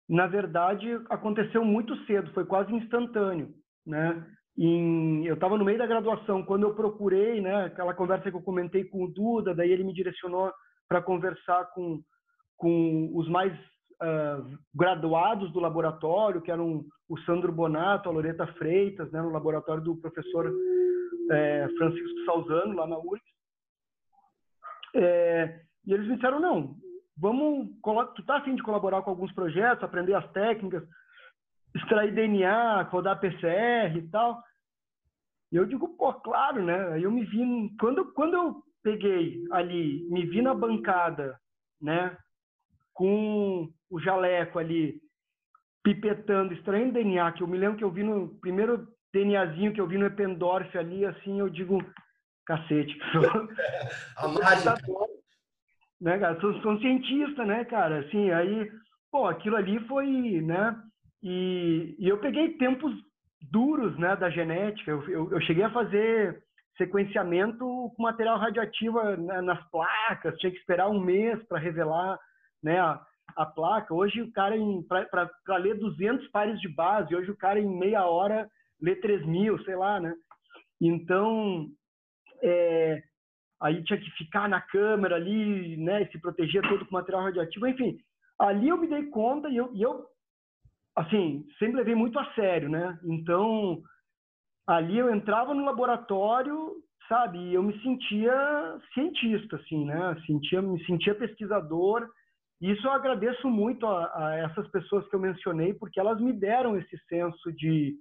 na verdade, aconteceu muito cedo, foi quase instantâneo, né? Em, eu estava no meio da graduação, quando eu procurei, né, aquela conversa que eu comentei com o Duda, daí ele me direcionou para conversar com, com os mais uh, graduados do laboratório, que eram o Sandro Bonato, a Loreta Freitas, né, no laboratório do professor é, Francisco Salzano, lá na URGS. É, e eles me disseram, não, vamos, tu tá afim de colaborar com alguns projetos, aprender as técnicas, extrair DNA, rodar PCR e tal. E eu digo, pô, claro, né? Aí eu me vi, quando, quando eu peguei ali, me vi na bancada, né? Com o jaleco ali, pipetando, extraindo DNA, que eu me lembro que eu vi no primeiro DNAzinho que eu vi no Ependorf ali, assim, eu digo, cacete. A mágica. né, cara? Sou, sou um cientista, né, cara? Assim, aí, pô, aquilo ali foi, né? E, e eu peguei tempos duros, né, da genética. Eu, eu, eu cheguei a fazer sequenciamento com material radioativo né, nas placas, tinha que esperar um mês para revelar, né, a, a, placa. Hoje o cara, para ler 200 pares de base, hoje o cara em meia hora lê 3 mil, sei lá, né? Então, é, aí tinha que ficar na câmera ali, né, se proteger todo com material radioativo, enfim. Ali eu me dei conta e eu, e eu assim, sempre levei muito a sério, né? Então, ali eu entrava no laboratório, sabe, eu me sentia cientista, assim, né? Sentia, me sentia pesquisador. E isso eu agradeço muito a, a, essas pessoas que eu mencionei, porque elas me deram esse senso de,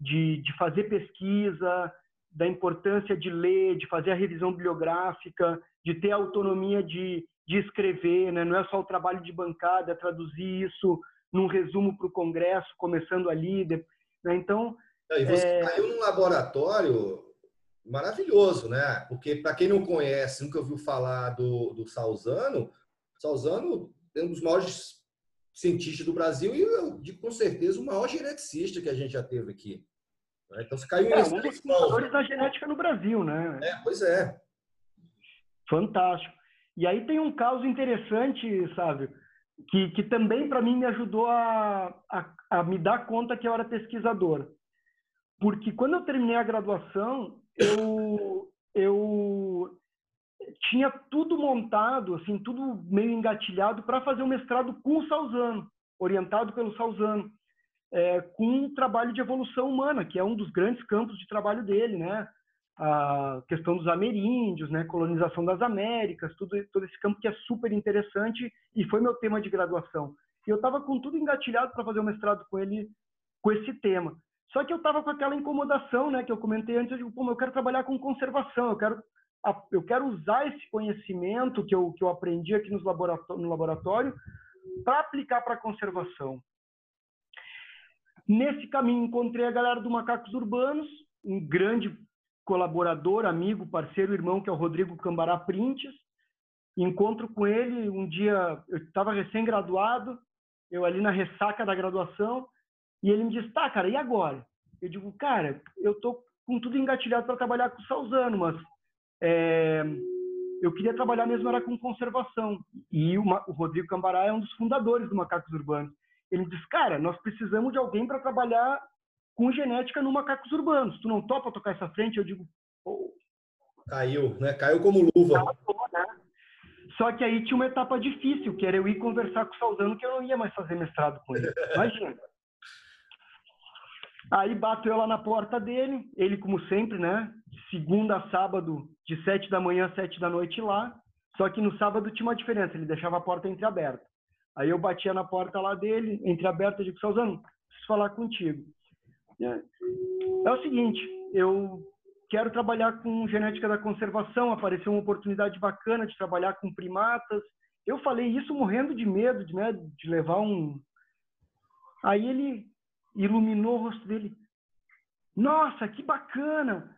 de, de fazer pesquisa, da importância de ler, de fazer a revisão bibliográfica, de ter a autonomia de, de escrever, né? não é só o trabalho de bancada, traduzir isso num resumo para o Congresso, começando ali. Né? Então. E você é... caiu num laboratório maravilhoso, né? Porque, para quem não conhece, nunca ouviu falar do, do Salzano, Salzano é um dos maiores cientistas do Brasil e, eu digo com certeza, o maior geneticista que a gente já teve aqui. Né? Então, você caiu é, um dos fundadores da genética no Brasil, né? É, pois é. Fantástico. E aí tem um caso interessante, sabe, que, que também para mim me ajudou a, a, a, me dar conta que eu era pesquisador. Porque quando eu terminei a graduação, eu, eu tinha tudo montado, assim, tudo meio engatilhado para fazer o mestrado com o Salzano, orientado pelo Salzano é, com um trabalho de evolução humana, que é um dos grandes campos de trabalho dele, né? A questão dos ameríndios, né? Colonização das Américas, tudo, todo esse campo que é super interessante e foi meu tema de graduação. E eu estava com tudo engatilhado para fazer o mestrado com ele, com esse tema. Só que eu estava com aquela incomodação, né? Que eu comentei antes, eu digo, pô, eu quero trabalhar com conservação, eu quero eu quero usar esse conhecimento que eu, que eu aprendi aqui nos laboratório, no laboratório para aplicar para a conservação. Nesse caminho, encontrei a galera do Macacos Urbanos, um grande colaborador, amigo, parceiro, irmão, que é o Rodrigo Cambará Printes. Encontro com ele um dia, eu estava recém-graduado, eu ali na ressaca da graduação, e ele me disse: tá, cara, e agora? Eu digo: cara, eu tô com tudo engatilhado para trabalhar com o Salzano, mas é, eu queria trabalhar mesmo era com conservação. E o, o Rodrigo Cambará é um dos fundadores do Macacos Urbanos. Ele diz, cara, nós precisamos de alguém para trabalhar com genética no macacos urbanos. Tu não topa tocar essa frente? Eu digo, oh. Caiu, né? Caiu como luva. Né? Só que aí tinha uma etapa difícil, que era eu ir conversar com o Salzano, que eu não ia mais fazer mestrado com ele. Imagina. Aí bato eu lá na porta dele, ele como sempre, né? Segunda a sábado, de sete da manhã às sete da noite lá. Só que no sábado tinha uma diferença, ele deixava a porta entreaberta. Aí eu batia na porta lá dele, entreaberta, digo, Salzano, preciso falar contigo. É, é o seguinte, eu quero trabalhar com genética da conservação, apareceu uma oportunidade bacana de trabalhar com primatas, eu falei isso morrendo de medo de, né, de levar um. Aí ele iluminou o rosto dele. Nossa, que bacana!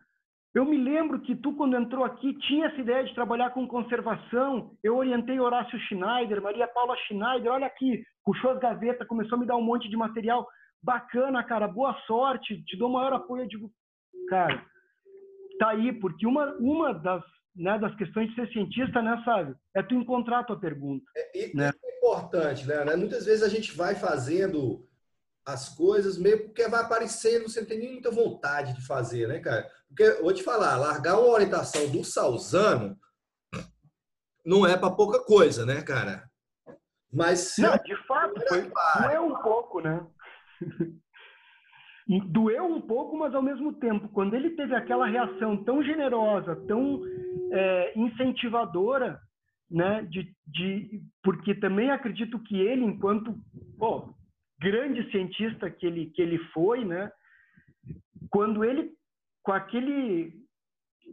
Eu me lembro que tu, quando entrou aqui, tinha essa ideia de trabalhar com conservação. Eu orientei Horácio Schneider, Maria Paula Schneider, olha aqui, puxou as gavetas, começou a me dar um monte de material. Bacana, cara, boa sorte, te dou o maior apoio. Eu digo, cara, tá aí, porque uma, uma das, né, das questões de ser cientista, né, sabe, é tu encontrar a tua pergunta. É, né? é importante, né? Muitas vezes a gente vai fazendo as coisas meio porque vai aparecendo, você não tem nem muita vontade de fazer, né, cara? Porque, vou te falar, largar uma orientação do Salzano não é para pouca coisa, né, cara? Mas. Não, de fato, foi, doeu um pouco, né? doeu um pouco, mas ao mesmo tempo, quando ele teve aquela reação tão generosa, tão é, incentivadora, né, de, de, porque também acredito que ele, enquanto grande cientista que ele, que ele foi, né, quando ele com aquele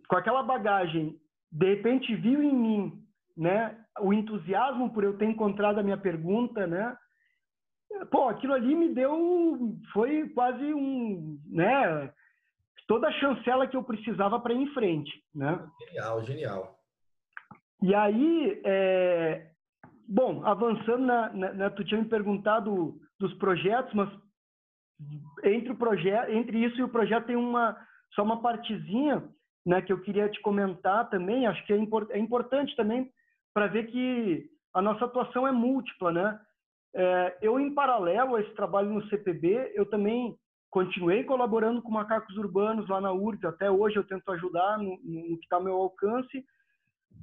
com aquela bagagem, de repente viu em mim, né, o entusiasmo por eu ter encontrado a minha pergunta, né? Pô, aquilo ali me deu foi quase um, né, toda a chancela que eu precisava para ir em frente, né? Genial, genial. E aí, é, bom, avançando na, na, na, tu tinha me perguntado dos projetos, mas entre o projeto, entre isso e o projeto tem uma só uma partezinha né, que eu queria te comentar também, acho que é, é importante também para ver que a nossa atuação é múltipla, né? É, eu, em paralelo a esse trabalho no CPB, eu também continuei colaborando com macacos urbanos lá na URGS, até hoje eu tento ajudar no, no que está ao meu alcance,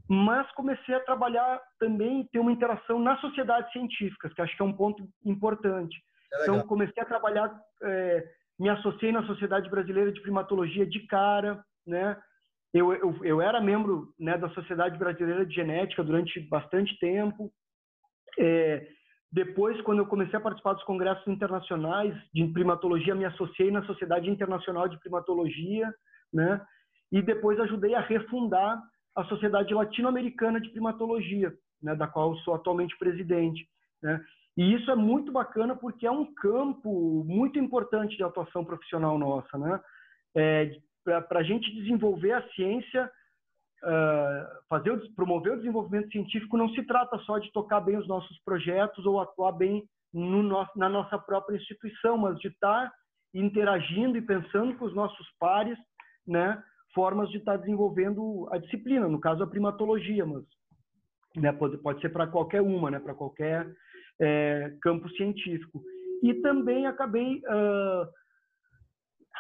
mas comecei a trabalhar também, ter uma interação nas sociedades científicas, que acho que é um ponto importante. É então, comecei a trabalhar é, me associei na Sociedade Brasileira de Primatologia de cara, né? Eu, eu, eu era membro né, da Sociedade Brasileira de Genética durante bastante tempo. É, depois, quando eu comecei a participar dos congressos internacionais de primatologia, me associei na Sociedade Internacional de Primatologia, né? E depois ajudei a refundar a Sociedade Latino-Americana de Primatologia, né, da qual sou atualmente presidente. Né? E isso é muito bacana porque é um campo muito importante de atuação profissional nossa, né? É, Para a gente desenvolver a ciência, uh, fazer, promover o desenvolvimento científico, não se trata só de tocar bem os nossos projetos ou atuar bem no nosso, na nossa própria instituição, mas de estar interagindo e pensando com os nossos pares, né? Formas de estar desenvolvendo a disciplina, no caso a primatologia, mas né, pode, pode ser para qualquer uma, né? Para qualquer é, campo científico. E também acabei uh,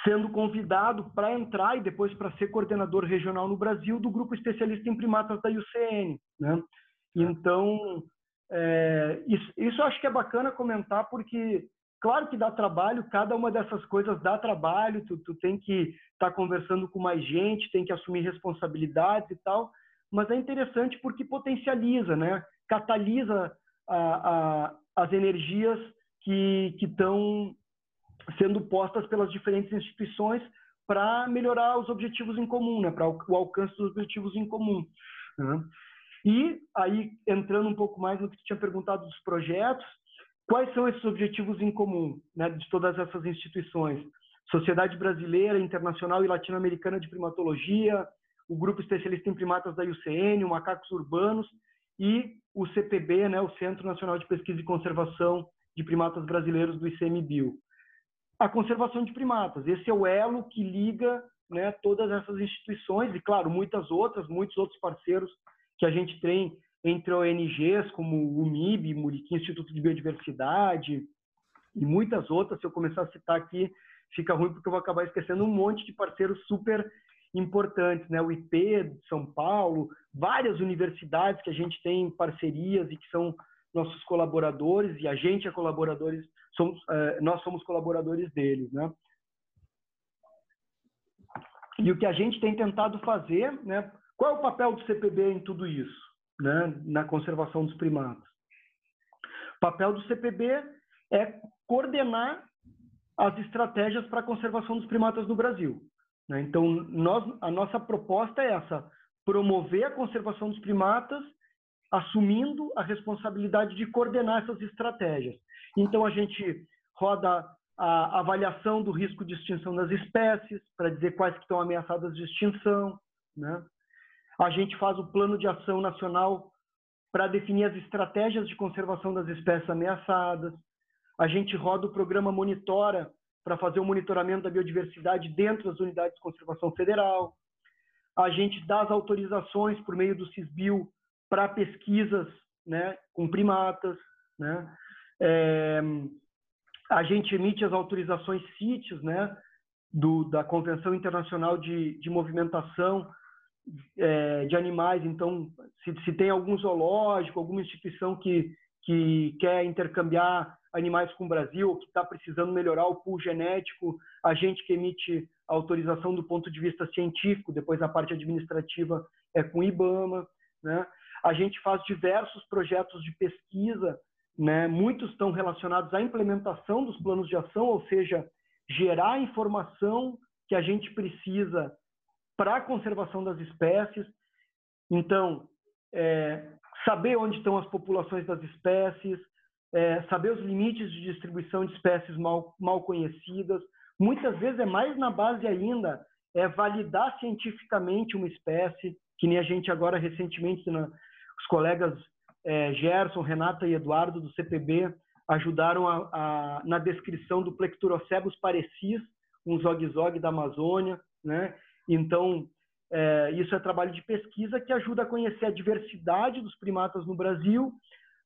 sendo convidado para entrar e depois para ser coordenador regional no Brasil do grupo especialista em primatas da UCN. Né? Então, é, isso, isso acho que é bacana comentar porque claro que dá trabalho, cada uma dessas coisas dá trabalho, tu, tu tem que estar tá conversando com mais gente, tem que assumir responsabilidades e tal, mas é interessante porque potencializa, né? Catalisa a, a, as energias que estão sendo postas pelas diferentes instituições para melhorar os objetivos em comum, né? para o alcance dos objetivos em comum. Né? E aí, entrando um pouco mais no que tinha perguntado dos projetos, quais são esses objetivos em comum né, de todas essas instituições? Sociedade Brasileira, Internacional e Latino-Americana de Primatologia, o Grupo Especialista em Primatas da UCN, o Macacos Urbanos e o CPB, né, o Centro Nacional de Pesquisa e Conservação de Primatas Brasileiros do ICMBio. A conservação de primatas, esse é o elo que liga né, todas essas instituições e, claro, muitas outras, muitos outros parceiros que a gente tem entre ONGs, como o MIB, Muriqui Instituto de Biodiversidade e muitas outras. Se eu começar a citar aqui, fica ruim porque eu vou acabar esquecendo um monte de parceiros super importantes, né? O IP de São Paulo, várias universidades que a gente tem parcerias e que são nossos colaboradores e a gente é colaboradores, somos, é, nós somos colaboradores deles, né? E o que a gente tem tentado fazer, né? Qual é o papel do CPB em tudo isso, né? Na conservação dos primatas. O papel do CPB é coordenar as estratégias para a conservação dos primatas no Brasil. Né? Então, nós, a nossa proposta é essa: promover a conservação dos primatas assumindo a responsabilidade de coordenar essas estratégias. Então, a gente roda a avaliação do risco de extinção das espécies, para dizer quais que estão ameaçadas de extinção. Né? A gente faz o plano de ação nacional para definir as estratégias de conservação das espécies ameaçadas. A gente roda o programa Monitora para fazer o monitoramento da biodiversidade dentro das unidades de conservação federal. A gente dá as autorizações por meio do CISBio para pesquisas né, com primatas. Né? É, a gente emite as autorizações CITES, né, do, da Convenção Internacional de, de Movimentação é, de Animais. Então, se, se tem algum zoológico, alguma instituição que, que quer intercambiar animais com o Brasil, que está precisando melhorar o pool genético, a gente que emite autorização do ponto de vista científico, depois a parte administrativa é com o IBAMA. Né? A gente faz diversos projetos de pesquisa né? Muitos estão relacionados à implementação dos planos de ação, ou seja, gerar a informação que a gente precisa para a conservação das espécies. Então, é, saber onde estão as populações das espécies, é, saber os limites de distribuição de espécies mal, mal conhecidas. Muitas vezes é mais na base ainda, é validar cientificamente uma espécie, que nem a gente agora recentemente, né, os colegas é, Gerson, Renata e Eduardo do CPB ajudaram a, a, na descrição do Plecturocebus parecis, um zog-zog da Amazônia, né? Então, é, isso é trabalho de pesquisa que ajuda a conhecer a diversidade dos primatas no Brasil,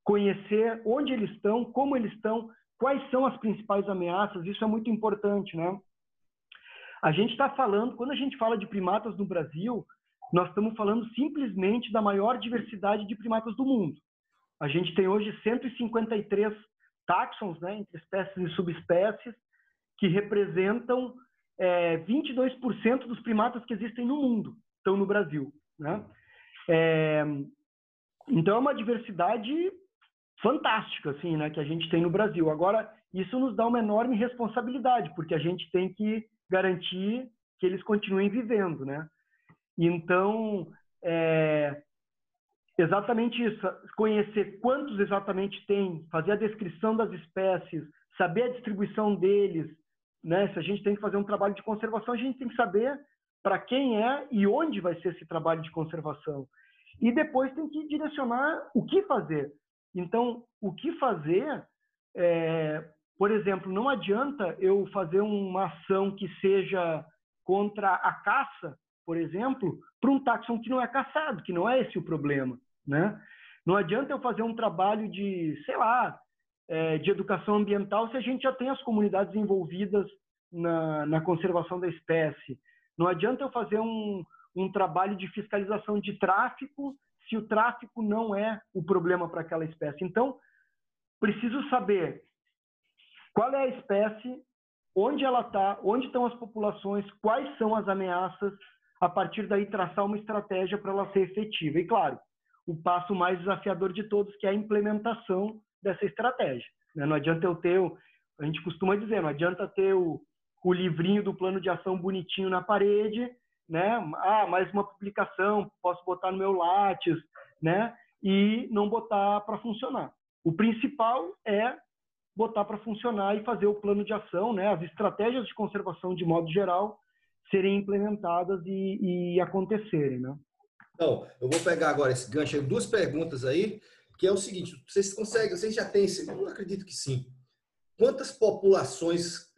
conhecer onde eles estão, como eles estão, quais são as principais ameaças, isso é muito importante, né? A gente está falando, quando a gente fala de primatas no Brasil, nós estamos falando simplesmente da maior diversidade de primatas do mundo. A gente tem hoje 153 táxons, né, entre espécies e subespécies, que representam é, 22% dos primatas que existem no mundo, estão no Brasil. Né? É, então, é uma diversidade fantástica assim, né, que a gente tem no Brasil. Agora, isso nos dá uma enorme responsabilidade, porque a gente tem que garantir que eles continuem vivendo. Né? Então, é, Exatamente isso, conhecer quantos exatamente tem, fazer a descrição das espécies, saber a distribuição deles, né? Se a gente tem que fazer um trabalho de conservação, a gente tem que saber para quem é e onde vai ser esse trabalho de conservação. E depois tem que direcionar o que fazer. Então, o que fazer, é, por exemplo, não adianta eu fazer uma ação que seja contra a caça, por exemplo, para um táxon que não é caçado, que não é esse o problema né? Não adianta eu fazer um trabalho de, sei lá, é, de educação ambiental se a gente já tem as comunidades envolvidas na, na conservação da espécie. Não adianta eu fazer um, um trabalho de fiscalização de tráfico se o tráfico não é o problema para aquela espécie. Então, preciso saber qual é a espécie, onde ela está, onde estão as populações, quais são as ameaças, a partir daí traçar uma estratégia para ela ser efetiva. E claro, o passo mais desafiador de todos, que é a implementação dessa estratégia. Né? Não adianta eu ter, a gente costuma dizer, não adianta ter o, o livrinho do plano de ação bonitinho na parede, né? Ah, mais uma publicação, posso botar no meu Lattes, né? E não botar para funcionar. O principal é botar para funcionar e fazer o plano de ação, né? As estratégias de conservação de modo geral serem implementadas e, e acontecerem, né? Então, eu vou pegar agora esse gancho, duas perguntas aí, que é o seguinte: vocês conseguem, vocês já têm eu acredito que sim. Quantas populações,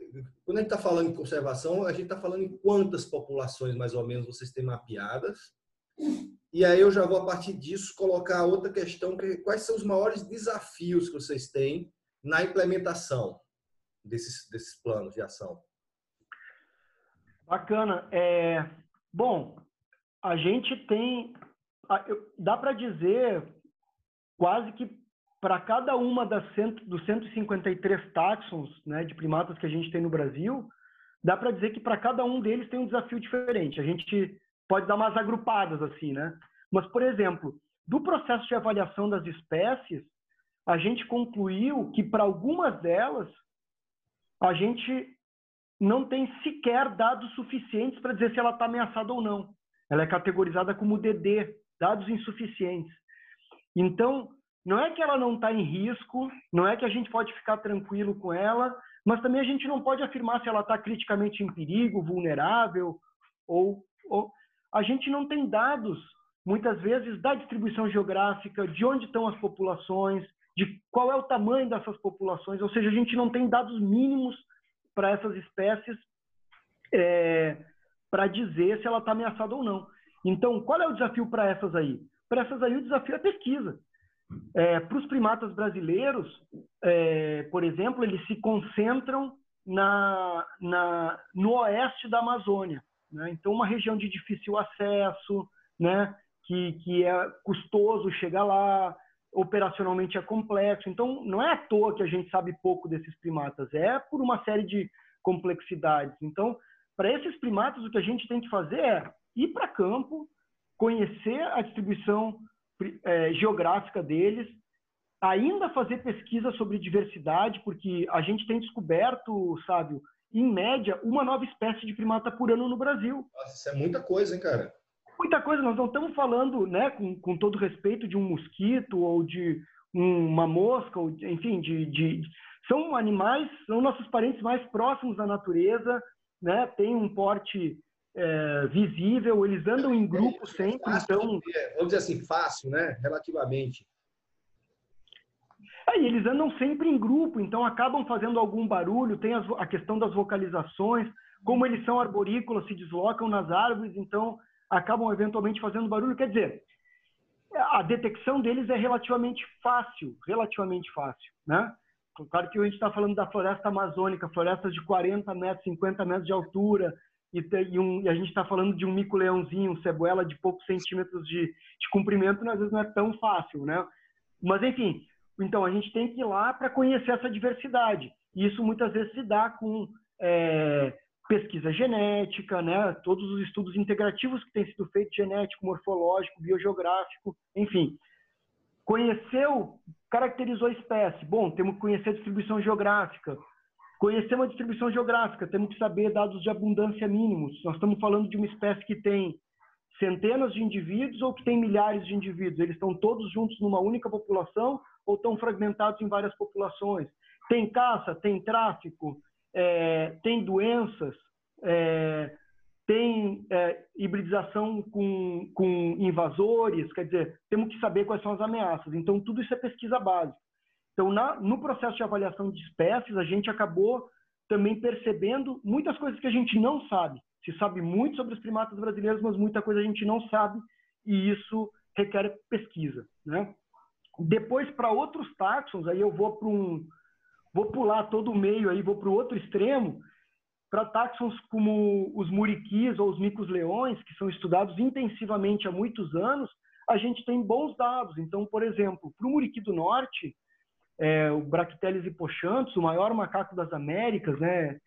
quando a gente está falando em conservação, a gente está falando em quantas populações mais ou menos vocês têm mapeadas? E aí eu já vou a partir disso colocar outra questão, que é quais são os maiores desafios que vocês têm na implementação desses, desses planos de ação? Bacana. É, bom, a gente tem, dá para dizer quase que para cada uma das cento, dos 153 táxons né, de primatas que a gente tem no Brasil, dá para dizer que para cada um deles tem um desafio diferente. A gente pode dar umas agrupadas assim, né? Mas, por exemplo, do processo de avaliação das espécies, a gente concluiu que para algumas delas a gente não tem sequer dados suficientes para dizer se ela está ameaçada ou não ela é categorizada como DD, dados insuficientes. Então, não é que ela não está em risco, não é que a gente pode ficar tranquilo com ela, mas também a gente não pode afirmar se ela está criticamente em perigo, vulnerável, ou, ou, a gente não tem dados, muitas vezes, da distribuição geográfica, de onde estão as populações, de qual é o tamanho dessas populações, ou seja, a gente não tem dados mínimos para essas espécies é, para dizer se ela está ameaçada ou não. Então, qual é o desafio para essas aí? Para essas aí, o desafio é pesquisa. É, para os primatas brasileiros, é, por exemplo, eles se concentram na, na, no oeste da Amazônia. Né? Então, uma região de difícil acesso, né? que, que é custoso chegar lá, operacionalmente é complexo. Então, não é à toa que a gente sabe pouco desses primatas, é por uma série de complexidades. Então, para esses primatas, o que a gente tem que fazer é ir para campo, conhecer a distribuição é, geográfica deles, ainda fazer pesquisa sobre diversidade, porque a gente tem descoberto, sabe, em média, uma nova espécie de primata por ano no Brasil. Nossa, isso é muita coisa, hein, cara? Muita coisa. Nós não estamos falando, né, com, com todo respeito, de um mosquito ou de uma mosca, ou, enfim, de, de, são animais, são nossos parentes mais próximos da natureza, né? Tem um porte é, visível, eles andam em grupo é, sempre, então... Vamos dizer assim, fácil, né? Relativamente. Aí, eles andam sempre em grupo, então acabam fazendo algum barulho, tem as, a questão das vocalizações, como eles são arborícolas, se deslocam nas árvores, então acabam eventualmente fazendo barulho. Quer dizer, a detecção deles é relativamente fácil, relativamente fácil, né? Claro que a gente está falando da floresta amazônica, florestas de 40 metros, 50 metros de altura, e, e, um, e a gente está falando de um mico-leãozinho, um ceboela de poucos centímetros de, de comprimento, às vezes não é tão fácil, né? Mas, enfim, então a gente tem que ir lá para conhecer essa diversidade. E isso muitas vezes se dá com é, pesquisa genética, né? todos os estudos integrativos que têm sido feitos, genético, morfológico, biogeográfico, enfim. Conheceu, caracterizou a espécie. Bom, temos que conhecer a distribuição geográfica, Conhecer uma distribuição geográfica, temos que saber dados de abundância mínimos. Nós estamos falando de uma espécie que tem centenas de indivíduos ou que tem milhares de indivíduos. Eles estão todos juntos numa única população ou estão fragmentados em várias populações. Tem caça, tem tráfico, é, tem doenças, é, tem é, hibridização com, com invasores, quer dizer, temos que saber quais são as ameaças. Então, tudo isso é pesquisa básica. Então, na, no processo de avaliação de espécies, a gente acabou também percebendo muitas coisas que a gente não sabe. Se sabe muito sobre os primatas brasileiros, mas muita coisa a gente não sabe e isso requer pesquisa, né? Depois para outros táxons, aí eu vou para um vou pular todo o meio aí, vou para o outro extremo, para táxons como os muriquis ou os micos-leões, que são estudados intensivamente há muitos anos, a gente tem bons dados. Então, por exemplo, para o muriqui do norte, é, o Bracteles hipochanthus, o maior macaco das Américas, né?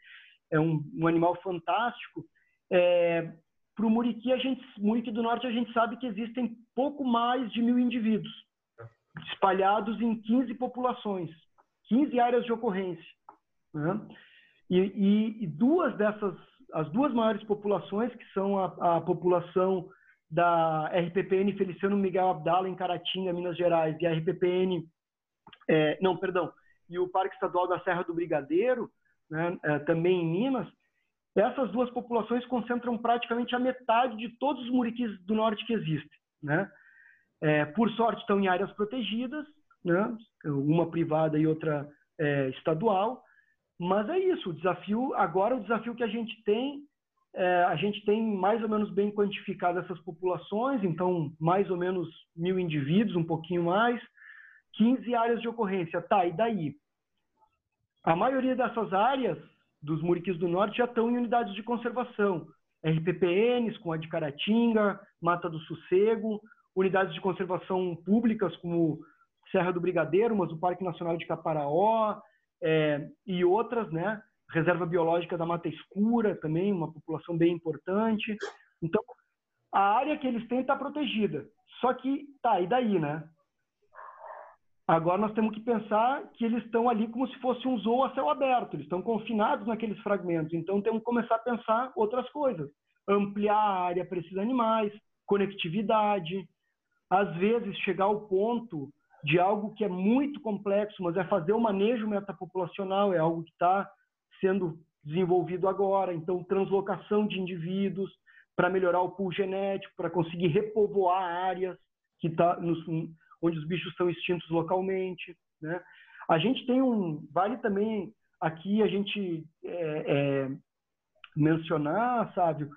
É um, um animal fantástico. É, Para o muriqui, a gente, muriqui do norte, a gente sabe que existem pouco mais de mil indivíduos espalhados em 15 populações, 15 áreas de ocorrência. Né? E, e, e, duas dessas, as duas maiores populações, que são a, a população da RPPN Feliciano Miguel Abdala, em Caratinga, Minas Gerais, e a RPPN é, não, perdão, e o Parque Estadual da Serra do Brigadeiro, né, é, também em Minas, essas duas populações concentram praticamente a metade de todos os muriquis do norte que existem. Né? É, por sorte, estão em áreas protegidas, né? uma privada e outra é, estadual, mas é isso, o desafio, agora o desafio que a gente tem, é, a gente tem mais ou menos bem quantificado essas populações, então mais ou menos mil indivíduos, um pouquinho mais, 15 áreas de ocorrência. Tá, e daí? A maioria dessas áreas dos muriquis do norte já estão em unidades de conservação. RPPNs, como a de Caratinga, Mata do Sossego, unidades de conservação públicas, como Serra do Brigadeiro, mas o Parque Nacional de Caparaó, é, e outras, né? Reserva Biológica da Mata Escura, também, uma população bem importante. Então, a área que eles têm está protegida. Só que, tá, e daí, né? Agora nós temos que pensar que eles estão ali como se fosse um zoo a céu aberto, eles estão confinados naqueles fragmentos. Então temos que começar a pensar outras coisas. Ampliar a área para esses animais, conectividade, às vezes, chegar ao ponto de algo que é muito complexo, mas é fazer o manejo metapopulacional, é algo que está sendo desenvolvido agora. Então, translocação de indivíduos para melhorar o pool genético, para conseguir repovoar áreas que tá nos, onde os bichos estão extintos localmente. Né? A gente tem um. Vale também aqui a gente é, é, mencionar, sabe,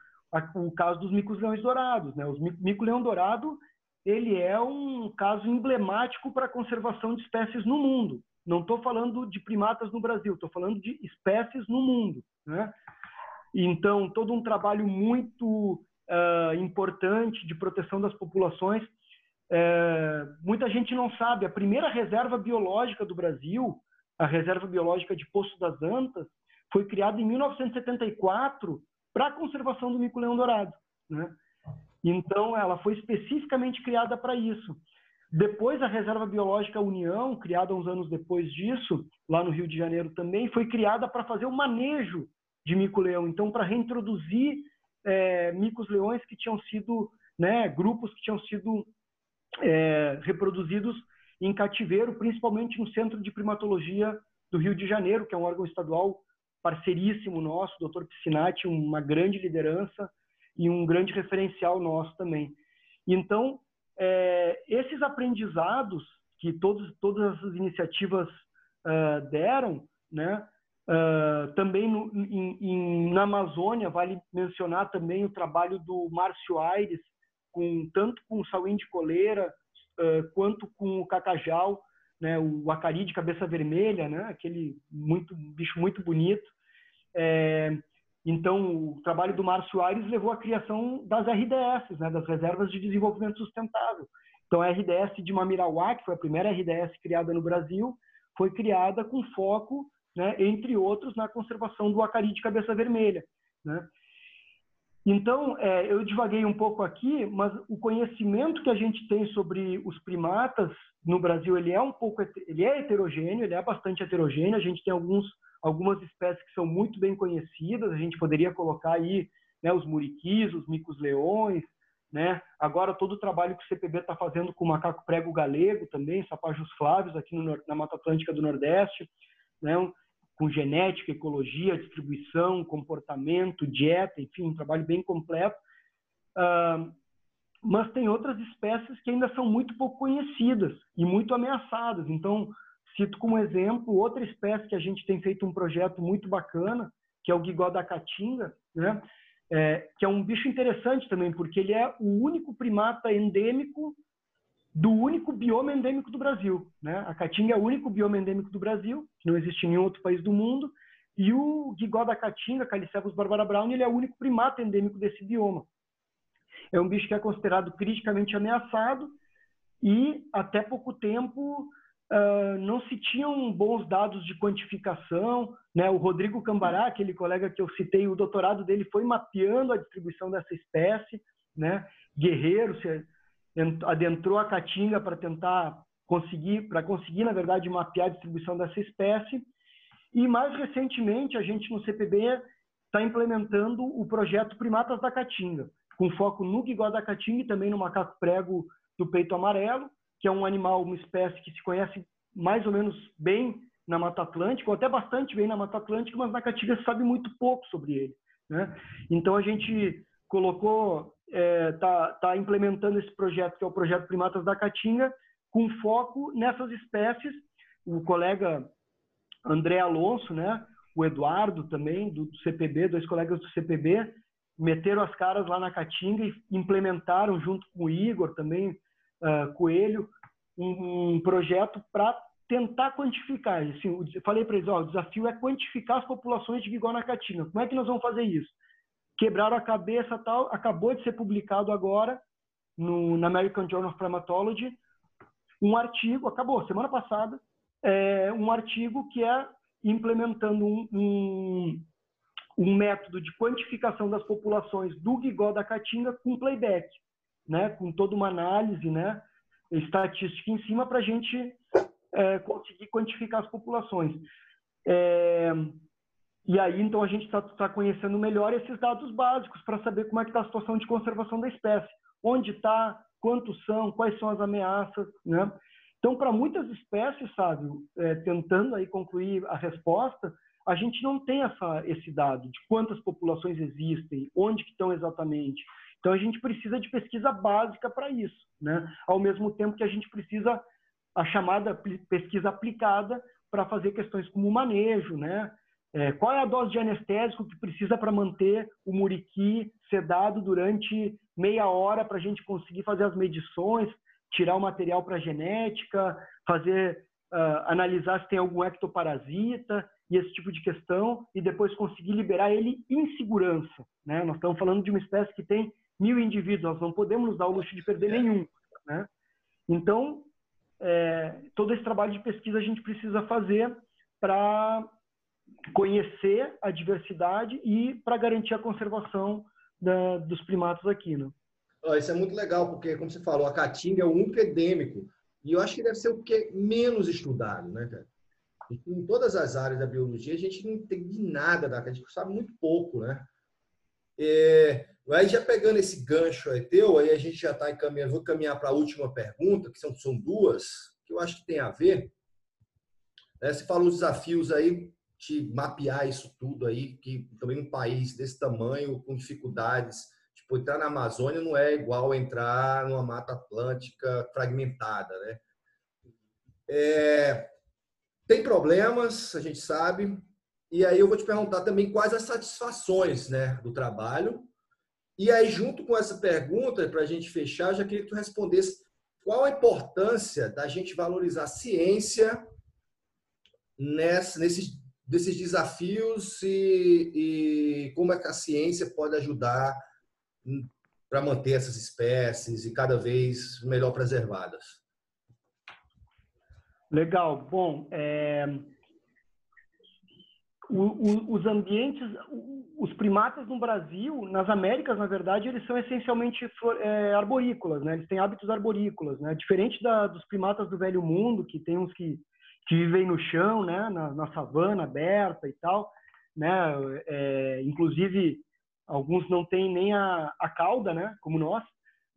o caso dos micos-leões dourados. Né? O mico-leão dourado ele é um caso emblemático para a conservação de espécies no mundo. Não estou falando de primatas no Brasil, estou falando de espécies no mundo. Né? Então, todo um trabalho muito uh, importante de proteção das populações. É, muita gente não sabe, a primeira reserva biológica do Brasil, a reserva biológica de Poço das Antas, foi criada em 1974 para a conservação do mico-leão dourado. Né? Então, ela foi especificamente criada para isso. Depois, a Reserva Biológica União, criada uns anos depois disso, lá no Rio de Janeiro também, foi criada para fazer o manejo de mico-leão. Então, para reintroduzir é, micos-leões que tinham sido, né, grupos que tinham sido é, reproduzidos em cativeiro, principalmente no Centro de Primatologia do Rio de Janeiro, que é um órgão estadual parceiríssimo nosso, o Dr. Piscinati, uma grande liderança, e um grande referencial nosso também. Então, é, esses aprendizados que todos, todas essas iniciativas uh, deram, né, uh, também no, na Amazônia, vale mencionar também o trabalho do Márcio Aires, com, tanto com o sauim de coleira, uh, quanto com o cacajal, né, o acari de cabeça vermelha, né, aquele muito, bicho muito bonito. É, então, o trabalho do Márcio Aires levou à criação das RDS, né, das Reservas de Desenvolvimento Sustentável. Então, a RDS de Mamirauá, que foi a primeira RDS criada no Brasil, foi criada com foco, né, entre outros, na conservação do acari de cabeça vermelha. Né? Então, é, eu divaguei um pouco aqui, mas o conhecimento que a gente tem sobre os primatas no Brasil, ele é um pouco, ele é heterogêneo, ele é bastante heterogêneo. A gente tem alguns algumas espécies que são muito bem conhecidas, a gente poderia colocar aí né, os muriquis, os micos-leões, né? Agora todo o trabalho que o CPB está fazendo com o macaco prego galego também, sapajos flávios aqui no, na Mata Atlântica do Nordeste, né? Com genética, ecologia, distribuição, comportamento, dieta, enfim, um trabalho bem completo. Uh, mas tem outras espécies que ainda são muito pouco conhecidas e muito ameaçadas. Então, Cito como exemplo outra espécie que a gente tem feito um projeto muito bacana, que é o guigó da caatinga, né? É, que é um bicho interessante também, porque ele é o único primata endêmico do único bioma endêmico do Brasil. Né? A caatinga é o único bioma endêmico do Brasil, que não existe em nenhum outro país do mundo, e o guigó da caatinga, Calicebus barbara brown, ele é o único primata endêmico desse bioma. É um bicho que é considerado criticamente ameaçado e, até pouco tempo, uh, não se tinham bons dados de quantificação. Né? O Rodrigo Cambará, aquele colega que eu citei, o doutorado dele foi mapeando a distribuição dessa espécie. Né? Guerreiro se adentrou a Caatinga para tentar conseguir, para conseguir, na verdade, mapear a distribuição dessa espécie. E mais recentemente, a gente no CPB está implementando o projeto Primatas da Caatinga, com foco no guigó da Caatinga e também no macaco prego do peito amarelo, que é um animal, uma espécie que se conhece mais ou menos bem na Mata Atlântica, ou até bastante bem na Mata Atlântica, mas na Caatinga se sabe muito pouco sobre ele. Né? Então a gente colocou, está é, tá, tá implementando esse projeto, que é o projeto Primatas da Caatinga, com foco nessas espécies. O colega André Alonso, né, o Eduardo também, do, CPB, dois colegas do CPB, meteram as caras lá na Caatinga e implementaram, junto com o Igor também, uh, Coelho um, um projeto para tentar quantificar. Assim, falei para eles, ó, o desafio é quantificar as populações de Vigor na Caatinga. Como é que nós vamos fazer isso? Quebraram a cabeça tal, acabou de ser publicado agora no na American Journal of Primatology um artigo, acabou semana passada, é, um artigo que é implementando um, um, um método de quantificação das populações do gigó da caatinga com playback né, com toda uma análise, né, estatística em cima para a gente é, conseguir quantificar as populações. É, e aí, então, a gente está tá conhecendo melhor esses dados básicos para saber como é que está a situação de conservação da espécie. Onde está quantos são, quais são as ameaças, né? Então, para muitas espécies, sabe, é, tentando aí concluir a resposta, a gente não tem essa, esse dado de quantas populações existem, onde que estão exatamente. Então, a gente precisa de pesquisa básica para isso, né? Ao mesmo tempo que a gente precisa a chamada pesquisa aplicada para fazer questões como manejo, né? É, qual é a dose de anestésico que precisa para manter o muriqui sedado durante meia hora para a gente conseguir fazer as medições, tirar o material para genética, fazer uh, analisar se tem algum ectoparasita e esse tipo de questão e depois conseguir liberar ele em segurança. Né? Nós estamos falando de uma espécie que tem mil indivíduos, nós não podemos nos dar o luxo de perder nenhum. Né? Então, é, todo esse trabalho de pesquisa a gente precisa fazer para conhecer a diversidade e para garantir a conservação da, dos primatas aqui. Né? Isso é muito legal, porque, como você falou, a caatinga é o único endêmico. E eu acho que deve ser o que é menos estudado, né, cara? Em todas as áreas da biologia, a gente não entende nada da a gente sabe muito pouco, né? É, aí já pegando esse gancho aí teu, aí a gente já está encaminhando, vou caminhar para a última pergunta, que são, são duas, que eu acho que tem a ver. Né? Você falou os desafios aí de mapear isso tudo aí, que também um país desse tamanho, com dificuldades, tipo, entrar na Amazônia não é igual entrar numa Mata Atlântica fragmentada, né? É, tem problemas, a gente sabe, e aí eu vou te perguntar também quais as satisfações né, do trabalho. E aí, junto com essa pergunta, para a gente fechar, já queria que tu respondesse qual a importância da gente valorizar a ciência nessa, nesses desses desafios e, e como é que a ciência pode ajudar para manter essas espécies e cada vez melhor preservadas. Legal. Bom, é... o, o, os ambientes, os primatas no Brasil, nas Américas, na verdade, eles são essencialmente é, arborícolas, né? Eles têm hábitos arborícolas, né? Diferente da, dos primatas do Velho Mundo, que tem uns que vivem no chão, né, na, na savana aberta e tal, né, é, inclusive alguns não têm nem a, a cauda, né, como nós,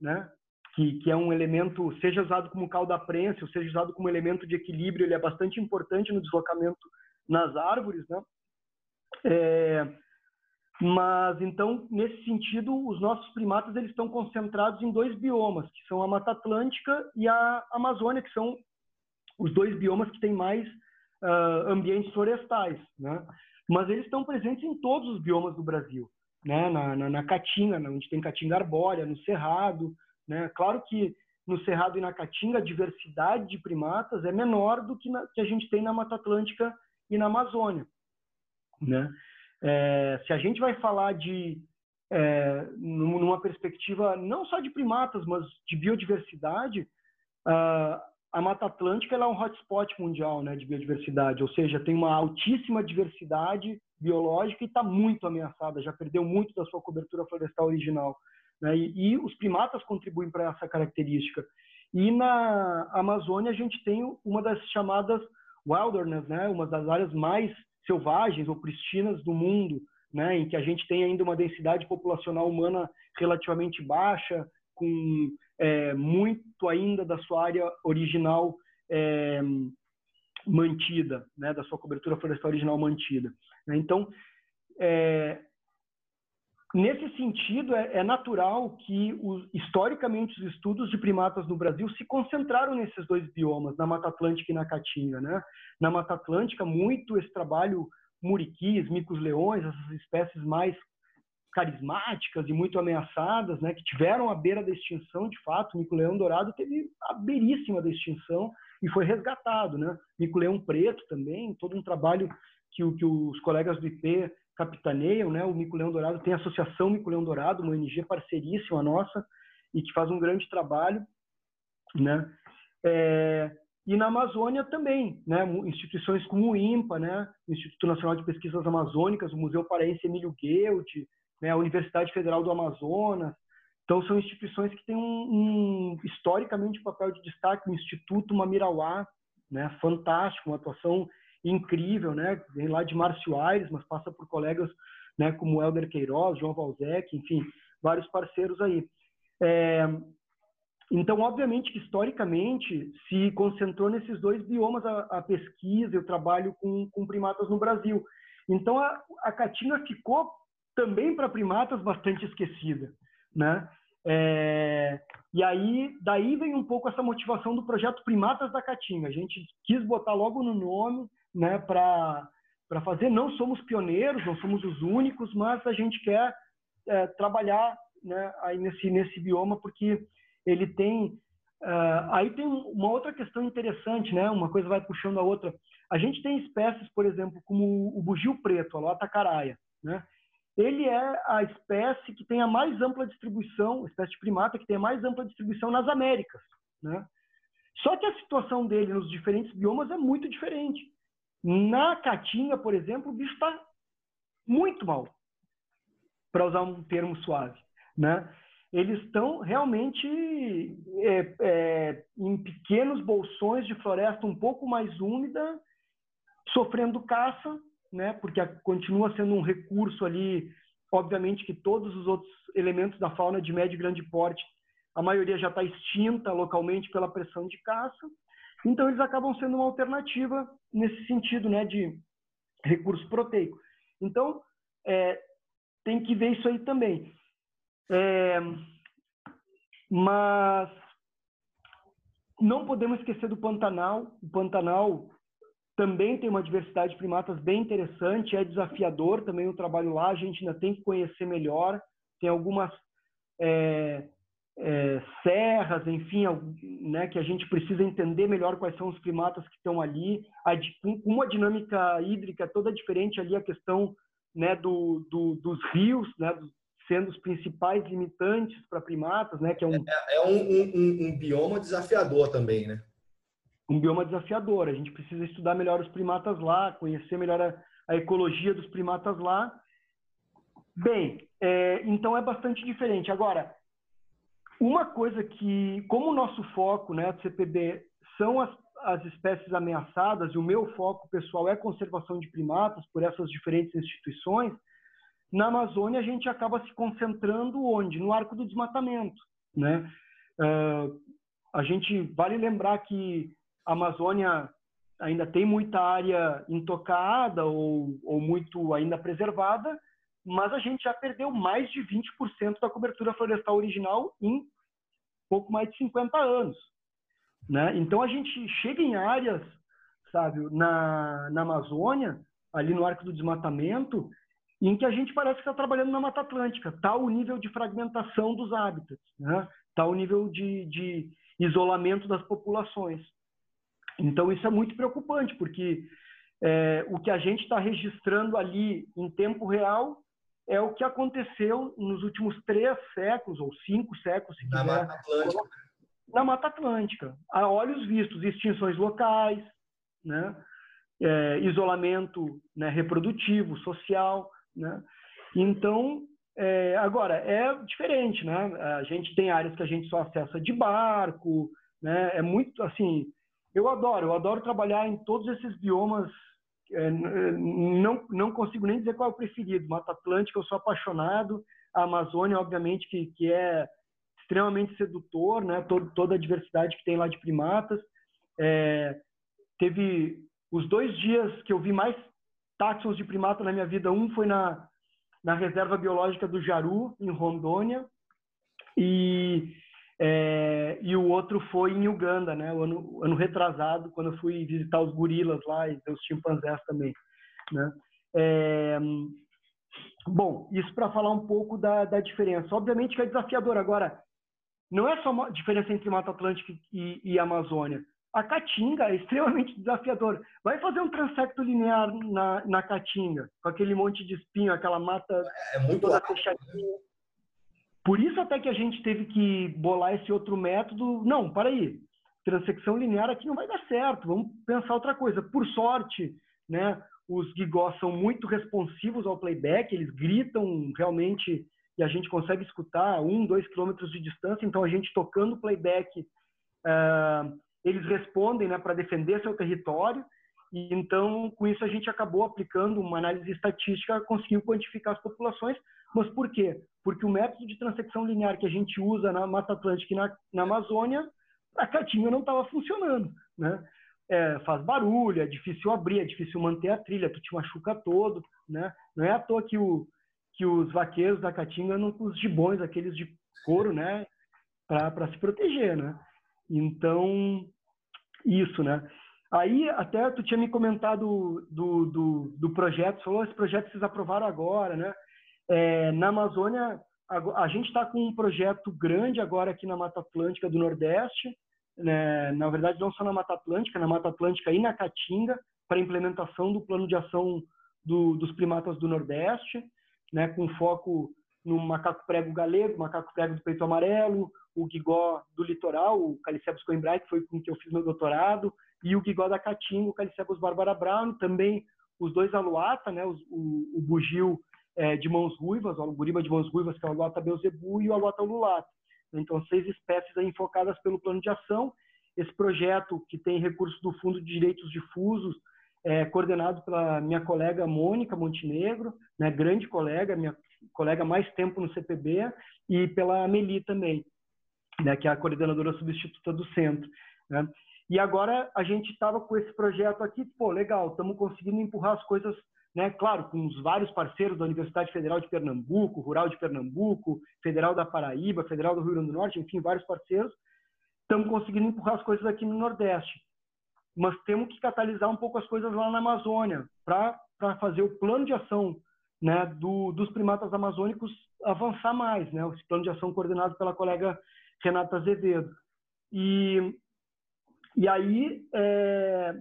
né, que, que é um elemento, seja usado como cauda prensa, ou seja usado como elemento de equilíbrio, ele é bastante importante no deslocamento nas árvores, né. É, mas então, nesse sentido, os nossos primatas eles estão concentrados em dois biomas, que são a Mata Atlântica e a Amazônia, que são os dois biomas que têm mais uh, ambientes florestais, né? Mas eles estão presentes em todos os biomas do Brasil, né? Na, na, na caatinga, onde tem caatinga arbórea, no cerrado, né? Claro que no cerrado e na caatinga a diversidade de primatas é menor do que, na, que a gente tem na Mata Atlântica e na Amazônia, né? É, se a gente vai falar de é, numa perspectiva não só de primatas, mas de biodiversidade, uh, a Mata Atlântica é um hotspot mundial né, de biodiversidade, ou seja, tem uma altíssima diversidade biológica e está muito ameaçada, já perdeu muito da sua cobertura florestal original. Né, e, e os primatas contribuem para essa característica. E na Amazônia a gente tem uma das chamadas wilderness, né, uma das áreas mais selvagens ou pristinas do mundo, né, em que a gente tem ainda uma densidade populacional humana relativamente baixa, com é, muito ainda da sua área original é, mantida, né, da sua cobertura florestal original mantida. Né? Então, é, nesse sentido, é, é natural que, os, historicamente, os estudos de primatas no Brasil se concentraram nesses dois biomas, na Mata Atlântica e na Caatinga. Né? Na Mata Atlântica, muito esse trabalho muriquis, micos-leões, essas espécies mais carismáticas e muito ameaçadas, né, que tiveram à beira da extinção, de fato. O mico-leão dourado teve a beiríssima da extinção e foi resgatado, né? Mico-leão preto também, todo um trabalho que, que os colegas do IP capitaneiam, né? O mico-leão dourado tem a Associação Mico-leão Dourado, uma ONG parceiríssima nossa e que faz um grande trabalho, né? É, e na Amazônia também, né? Instituições como o INPA, né? O Instituto Nacional de Pesquisas Amazônicas, o Museu Paraense Emílio Guild, né, a Universidade Federal do Amazonas. Então, são instituições que têm um, um historicamente um papel de destaque. O Instituto Mamirauá, né, fantástico, uma atuação incrível, né, vem lá de Márcio Aires, mas passa por colegas né, como Helder Queiroz, João Valzec, enfim, vários parceiros aí. É, Então, obviamente que historicamente se concentrou nesses dois biomas a, a pesquisa e o trabalho com, com, primatas no Brasil. Então, a, a caatinga ficou também para primatas bastante esquecida, né? É, e aí, daí vem um pouco essa motivação do projeto Primatas da Caatinga. A gente quis botar logo no nome, né, para para fazer. Não somos pioneiros, não somos os únicos, mas a gente quer é, trabalhar, né, aí nesse nesse bioma porque ele tem uh, aí tem uma outra questão interessante, né? Uma coisa vai puxando a outra. A gente tem espécies, por exemplo, como o bugio preto, a lota caraia, né? Ele é a espécie que tem a mais ampla distribuição, espécie de primata que tem a mais ampla distribuição nas Américas, né? Só que a situação dele nos diferentes biomas é muito diferente. Na Caatinga, por exemplo, o bicho está muito mal, para usar um termo suave, né? eles estão realmente é, é, em pequenos bolsões de floresta um pouco mais úmida, sofrendo caça, né? Porque continua sendo um recurso ali, obviamente que todos os outros elementos da fauna de médio e grande porte, a maioria já está extinta localmente pela pressão de caça. Então eles acabam sendo uma alternativa nesse sentido, né? De recurso proteico. Então é, tem que ver isso aí também. É, mas não podemos esquecer do Pantanal. O Pantanal também tem uma diversidade de primatas bem interessante, é desafiador também o trabalho lá, a gente ainda tem que conhecer melhor. Tem algumas é, é, serras, enfim, né, que a gente precisa entender melhor quais são os primatas que estão ali. A, uma dinâmica hídrica toda diferente ali, a questão né, do, do, dos rios, né, sendo os principais limitantes para primatas, né? Que é um, é, é um, um, um, bioma desafiador também, né? Um bioma desafiador. A gente precisa estudar melhor os primatas lá, conhecer melhor a, a ecologia dos primatas lá. Bem, é, então é bastante diferente. Agora, uma coisa que, como o nosso foco, né, do CPB, são as, as espécies ameaçadas, e o meu foco pessoal é conservação de primatas por essas diferentes instituições, na Amazônia, a gente acaba se concentrando onde? No arco do desmatamento. Né? Uh, a gente vale lembrar que a Amazônia ainda tem muita área intocada ou, ou muito ainda preservada, mas a gente já perdeu mais de 20% da cobertura florestal original em pouco mais de 50 anos. Né? Então a gente chega em áreas, sabe, na, na Amazônia, ali no arco do desmatamento, em que a gente parece que está trabalhando na Mata Atlântica. Está o nível de fragmentação dos hábitats, né? está o nível de, de isolamento das populações. Então, isso é muito preocupante, porque é, o que a gente está registrando ali em tempo real é o que aconteceu nos últimos três séculos, ou cinco séculos, se na quiser. Mata Atlântica. Na Mata Atlântica. A olhos vistos, extinções locais, né? É, isolamento né, reprodutivo, social. Né? Então, é, agora, é diferente, né? A gente tem áreas que a gente só acessa de barco, né? É muito, assim, eu adoro, eu adoro trabalhar em todos esses biomas, é, não, não consigo nem dizer qual é o preferido. Mata Atlântica, eu sou apaixonado, a Amazônia, obviamente, que, que é extremamente sedutor, né? Todo, toda a diversidade que tem lá de primatas. É, teve os dois dias que eu vi mais táxons de primata na minha vida. Um foi na, na Reserva Biológica do Jaru, em Rondônia, e, é, e o outro foi em Uganda, né? O ano, ano retrasado, quando eu fui visitar os gorilas lá e os chimpanzés também, né? É, bom, isso para falar um pouco da, da diferença. Obviamente que é desafiador. Agora, não é só uma diferença entre Mata Atlântica e, e Amazônia a caatinga é extremamente desafiador. Vai fazer um transecto linear na, na caatinga, com aquele monte de espinho, aquela mata é muito toda fechadinha. Por isso até que a gente teve que bolar esse outro método. Não, para aí. Transecção linear aqui não vai dar certo. Vamos pensar outra coisa. Por sorte, né, os gigós são muito responsivos ao playback, eles gritam realmente e a gente consegue escutar um, dois quilômetros de distância. Então, a gente tocando playback uh, eles respondem né, para defender seu território. E então, com isso, a gente acabou aplicando uma análise estatística, conseguiu quantificar as populações. Mas por quê? Porque o método de transecção linear que a gente usa na Mata Atlântica e na, na Amazônia, a caatinga não estava funcionando, né? É, faz barulho, é difícil abrir, é difícil manter a trilha, tu te machuca todo, né? Não é à toa que, o, que os vaqueiros da caatinga com os gibões, aqueles de couro, né? Para se proteger, né? Então, isso, né? Aí, até tu tinha me comentado do, do, do projeto, falou, esse projeto vocês aprovaram agora, né? É, na Amazônia, a, a gente está com um projeto grande agora aqui na Mata Atlântica do Nordeste, né? na verdade não só na Mata Atlântica, na Mata Atlântica e na Caatinga, para implementação do plano de ação do, dos primatas do Nordeste, né? com foco no macaco prego galego, macaco prego do peito amarelo, o guigó do litoral, o Calicebus coimbrai, que foi com que eu fiz meu doutorado, e o guigó da Caatinga, o Calicebus barbara brown, também os dois aluata, né, o, o bugio é, de mãos ruivas, o guriba de mãos ruivas, que é o aluata beuzebu, e o aluata ululata. Então, seis espécies enfocadas pelo plano de ação. Esse projeto, que tem recursos do Fundo de Direitos Difusos, é coordenado pela minha colega Mônica Montenegro, né, grande colega, minha colega mais tempo no CPB, e pela Meli também, né, que é a coordenadora substituta do centro. Né? E agora a gente estava com esse projeto aqui, pô, legal, estamos conseguindo empurrar as coisas, né? Claro, com os vários parceiros da Universidade Federal de Pernambuco, Rural de Pernambuco, Federal da Paraíba, Federal do Rio Grande do Norte, enfim, vários parceiros, estamos conseguindo empurrar as coisas aqui no Nordeste. Mas temos que catalisar um pouco as coisas lá na Amazônia para fazer o plano de ação né, do, dos primatas amazônicos avançar mais, né? Esse plano de ação coordenado pela colega Renata Azevedo. E e aí é,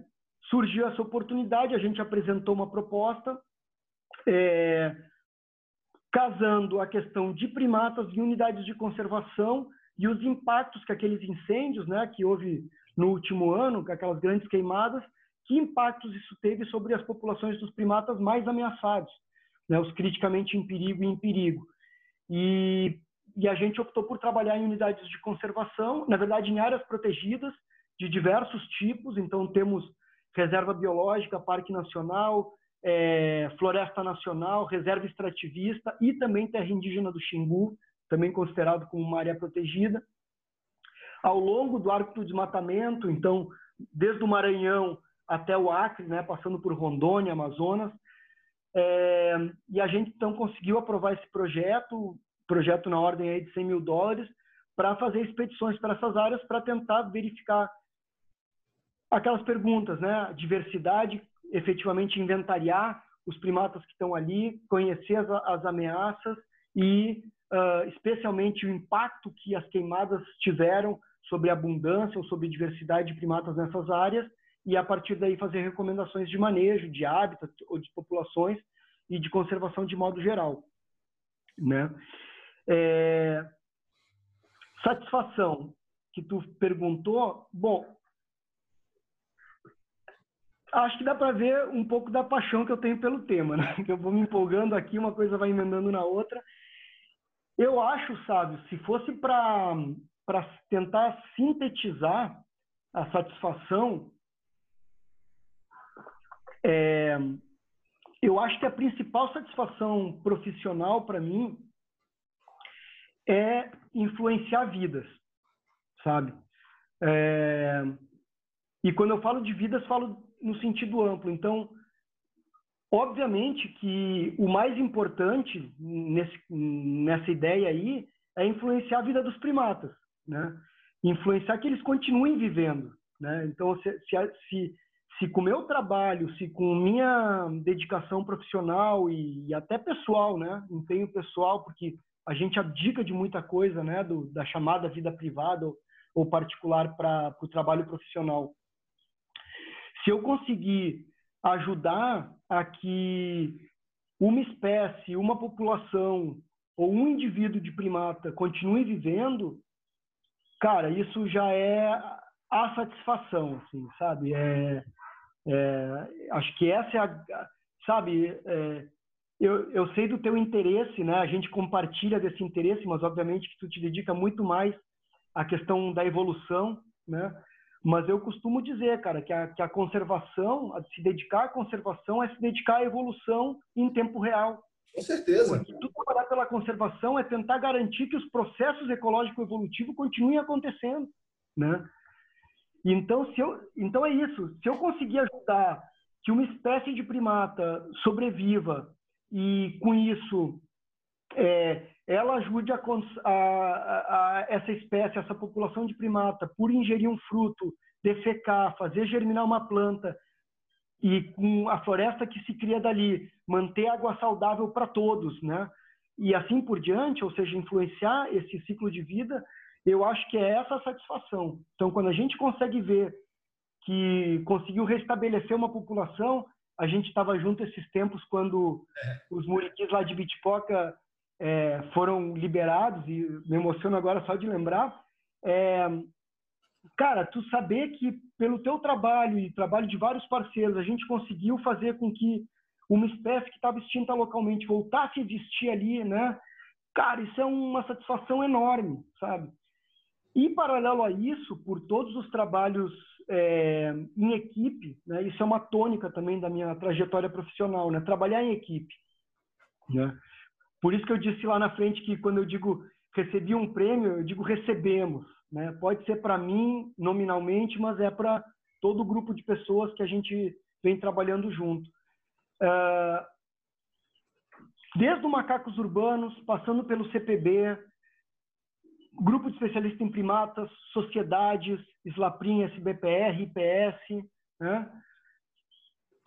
surgiu essa oportunidade, a gente apresentou uma proposta é, casando a questão de primatas em unidades de conservação e os impactos que aqueles incêndios, né, que houve no último ano, com aquelas grandes queimadas, que impactos isso teve sobre as populações dos primatas mais ameaçados, né, os criticamente em perigo e em perigo. E, e a gente optou por trabalhar em unidades de conservação, na verdade em áreas protegidas, de diversos tipos, então temos reserva biológica, parque nacional, é, floresta nacional, reserva extrativista e também terra indígena do Xingu, também considerado como uma área protegida. Ao longo do arco do desmatamento, então, desde o Maranhão até o Acre, né, passando por Rondônia, Amazonas, é, e a gente então conseguiu aprovar esse projeto, projeto na ordem aí de 100 mil dólares, para fazer expedições para essas áreas para tentar verificar aquelas perguntas, né? Diversidade, efetivamente inventariar os primatas que estão ali, conhecer as, as ameaças e, uh, especialmente, o impacto que as queimadas tiveram sobre a abundância ou sobre a diversidade de primatas nessas áreas e, a partir daí, fazer recomendações de manejo, de hábitat ou de populações e de conservação de modo geral. Né? É... Satisfação que tu perguntou, bom, acho que dá para ver um pouco da paixão que eu tenho pelo tema, né? Que eu vou me empolgando aqui, uma coisa vai emendando na outra. Eu acho, sabe, se fosse para para tentar sintetizar a satisfação, é, eu acho que a principal satisfação profissional para mim é influenciar vidas, sabe? É, e quando eu falo de vidas, falo no sentido amplo. Então, obviamente que o mais importante nesse, nessa ideia aí é influenciar a vida dos primatas, né? Influenciar que eles continuem vivendo, né? Então, se, se, se, com o meu trabalho, se com minha dedicação profissional e, e até pessoal, né? Empenho pessoal, porque a gente abdica de muita coisa, né? Do, da chamada vida privada ou, ou particular para o trabalho profissional. Se eu conseguir ajudar a que uma espécie, uma população ou um indivíduo de primata continue vivendo, cara, isso já é a satisfação, assim, sabe? É, é, acho que essa é a, sabe? É, eu, eu sei do teu interesse, né? A gente compartilha desse interesse, mas obviamente que tu te dedica muito mais à questão da evolução, né? Mas eu costumo dizer, cara, que a, que a conservação, a se dedicar à conservação é se dedicar à evolução em tempo real, Com certeza. Porque tu trabalhar pela conservação é tentar garantir que os processos ecológico-evolutivos continuem acontecendo, né? Então, se eu, então é isso. Se eu conseguir ajudar que uma espécie de primata sobreviva e, com isso, é, ela ajude a, a, a, essa espécie, essa população de primata, por ingerir um fruto, defecar, fazer germinar uma planta e com a floresta que se cria dali, manter água saudável para todos, né? E assim por diante, ou seja, influenciar esse ciclo de vida, eu acho que é essa a satisfação. Então, quando a gente consegue ver que conseguiu restabelecer uma população, a gente estava junto esses tempos quando é. os muriquis lá de Bitpoca é, foram liberados, e me emociono agora só de lembrar. É, cara, tu saber que pelo teu trabalho e trabalho de vários parceiros, a gente conseguiu fazer com que uma espécie que estava extinta localmente voltasse a existir ali, né? Cara, isso é uma satisfação enorme, sabe? E paralelo a isso, por todos os trabalhos é, em equipe, né? Isso é uma tônica também da minha trajetória profissional, né? Trabalhar em equipe, né? Por isso que eu disse lá na frente que quando eu digo recebi um prêmio, eu digo recebemos, né? Pode ser para mim nominalmente, mas é para todo o grupo de pessoas que a gente vem trabalhando junto. Uh, desde o Macacos Urbanos, passando pelo CPB, Grupo de Especialistas em Primatas, Sociedades, Slaprim, SBPR, IPS, né?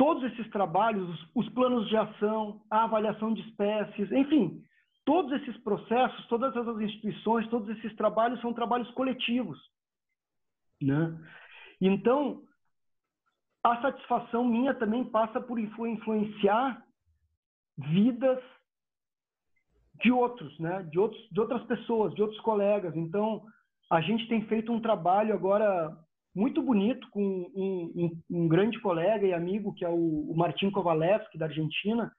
Todos esses trabalhos, os planos de ação, a avaliação de espécies, enfim, todos esses processos, todas essas instituições, todos esses trabalhos são trabalhos coletivos. Né? Então, a satisfação minha também passa por influenciar vidas de outros, né? de, outros, de outras pessoas, de outros colegas. Então, a gente tem feito um trabalho agora muito bonito com um, um, um grande colega e amigo, que é o, o Martin Kovalevski, da Argentina,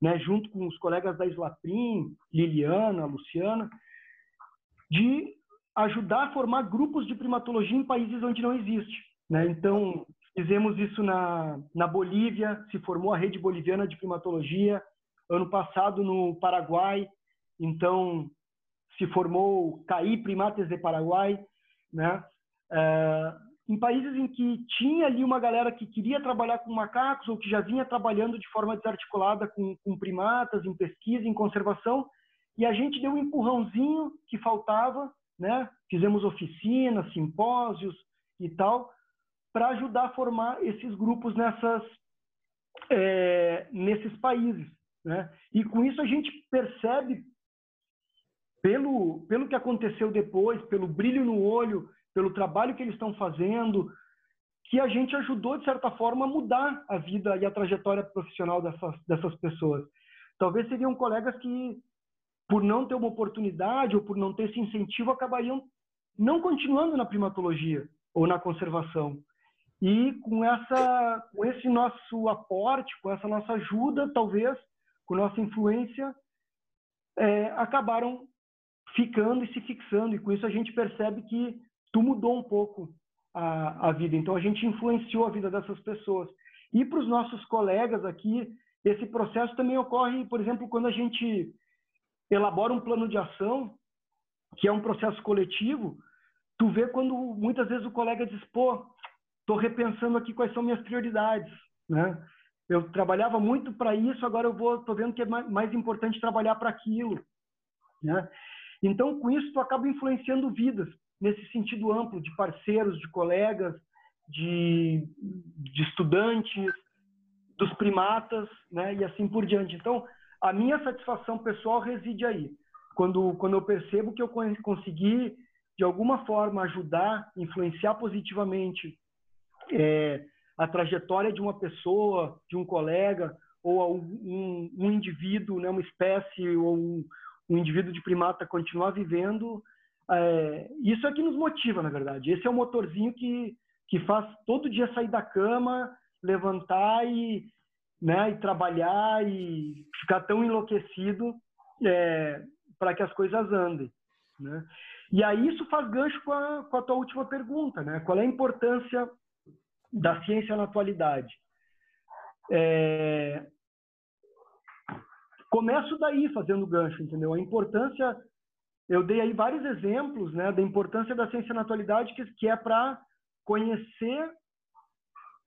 né, junto com os colegas da Islaprim, Liliana, Luciana, de ajudar a formar grupos de primatologia em países onde não existe. Né? Então, fizemos isso na, na Bolívia, se formou a rede boliviana de primatologia, ano passado no Paraguai, então se formou CAI Primates de Paraguai, né? É, em países em que tinha ali uma galera que queria trabalhar com macacos ou que já vinha trabalhando de forma desarticulada com, com primatas, em pesquisa, em conservação, e a gente deu um empurrãozinho que faltava, né? Fizemos oficinas, simpósios e tal, para ajudar a formar esses grupos nessas, é, nesses países, né? E com isso a gente percebe, pelo, pelo que aconteceu depois, pelo brilho no olho, pelo trabalho que eles estão fazendo, que a gente ajudou, de certa forma, a mudar a vida e a trajetória profissional dessas, dessas pessoas. Talvez seriam colegas que, por não ter uma oportunidade ou por não ter esse incentivo, acabariam não continuando na primatologia ou na conservação. E com, essa, com esse nosso aporte, com essa nossa ajuda, talvez, com nossa influência, é, acabaram ficando e se fixando. E com isso a gente percebe que tu mudou um pouco a, a vida. Então a gente influenciou a vida dessas pessoas. E para os nossos colegas aqui, esse processo também ocorre, por exemplo, quando a gente elabora um plano de ação, que é um processo coletivo, tu vê quando muitas vezes o colega diz, pô, estou repensando aqui quais são minhas prioridades, né? Eu trabalhava muito para isso, agora eu vou, tô vendo que é mais importante trabalhar para aquilo, né? Então, com isso, tu acaba influenciando vidas, nesse sentido amplo de parceiros, de colegas, de, de estudantes, dos primatas, né, e assim por diante. Então, a minha satisfação pessoal reside aí. Quando, quando eu percebo que eu consegui, de alguma forma, ajudar, influenciar positivamente é, a trajetória de uma pessoa, de um colega, ou um, um indivíduo, né, uma espécie, ou um, um indivíduo de primata continuar vivendo, é, isso é que nos motiva, na verdade. Esse é o motorzinho que, que faz todo dia sair da cama, levantar e, né, e trabalhar e ficar tão enlouquecido é, para que as coisas andem. Né? E aí isso faz gancho com a, com a tua última pergunta, né? Qual é a importância da ciência na atualidade? É... começo daí fazendo gancho, entendeu? A importância, eu dei aí vários exemplos, né, da importância da ciência na atualidade, que, que é para conhecer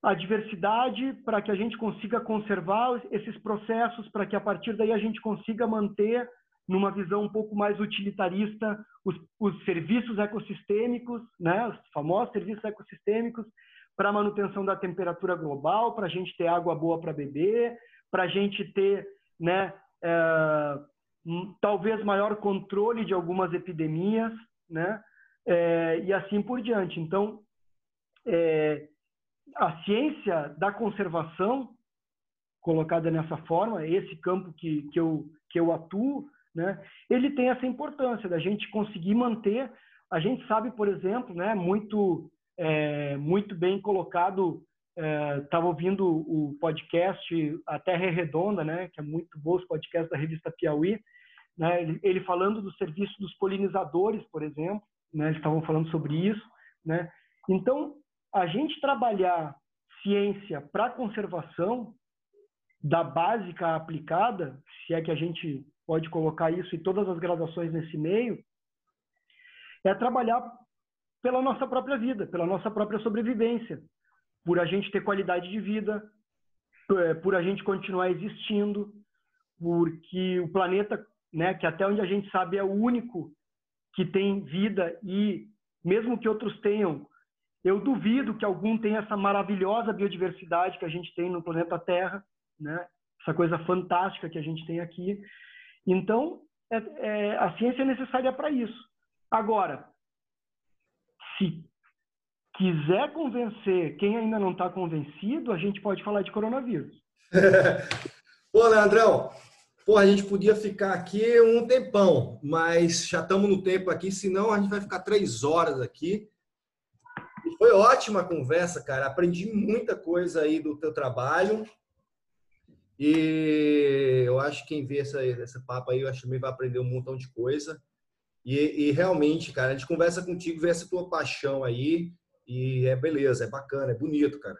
a diversidade, para que a gente consiga conservar esses processos, para que a partir daí a gente consiga manter numa visão um pouco mais utilitarista os, os serviços ecossistêmicos, né, os famosos serviços ecossistêmicos, para manutenção da temperatura global, para a gente ter água boa para beber, para a gente ter, né, é, talvez maior controle de algumas epidemias, né, é, e assim por diante. Então, é, a ciência da conservação, colocada nessa forma, esse campo que, que, eu, que eu atuo, né, ele tem essa importância da gente conseguir manter. A gente sabe, por exemplo, né, muito é, muito bem colocado. Estava é, ouvindo o podcast A Terra é Redonda, né, que é muito bom, os podcasts da revista Piauí, né, ele, ele, falando do serviço dos polinizadores, por exemplo, né, eles estavam falando sobre isso. Né. Então, a gente trabalhar ciência para conservação, da básica à aplicada, se é que a gente pode colocar isso e todas as gradações nesse meio, é trabalhar pela nossa própria vida, pela nossa própria sobrevivência, por a gente ter qualidade de vida, é, por a gente continuar existindo, porque o planeta, né, que até onde a gente sabe é o único que tem vida e mesmo que outros tenham, eu duvido que algum tenha essa maravilhosa biodiversidade que a gente tem no planeta Terra, né? Essa coisa fantástica que a gente tem aqui. Então, é, é, a ciência é necessária para isso. Agora, se quiser convencer quem ainda não está convencido, a gente pode falar de coronavírus. Pô, Leandrão, pô, a gente podia ficar aqui um tempão, mas já estamos no tempo aqui, senão a gente vai ficar três horas aqui. foi ótima a conversa, cara. Aprendi muita coisa aí do teu trabalho. E eu acho que quem vê essa, essa papo aí, eu acho que também vai aprender um montão de coisa. E, e, realmente, cara, a gente conversa contigo, vê essa tua paixão aí. E é beleza, é bacana, é bonito, cara.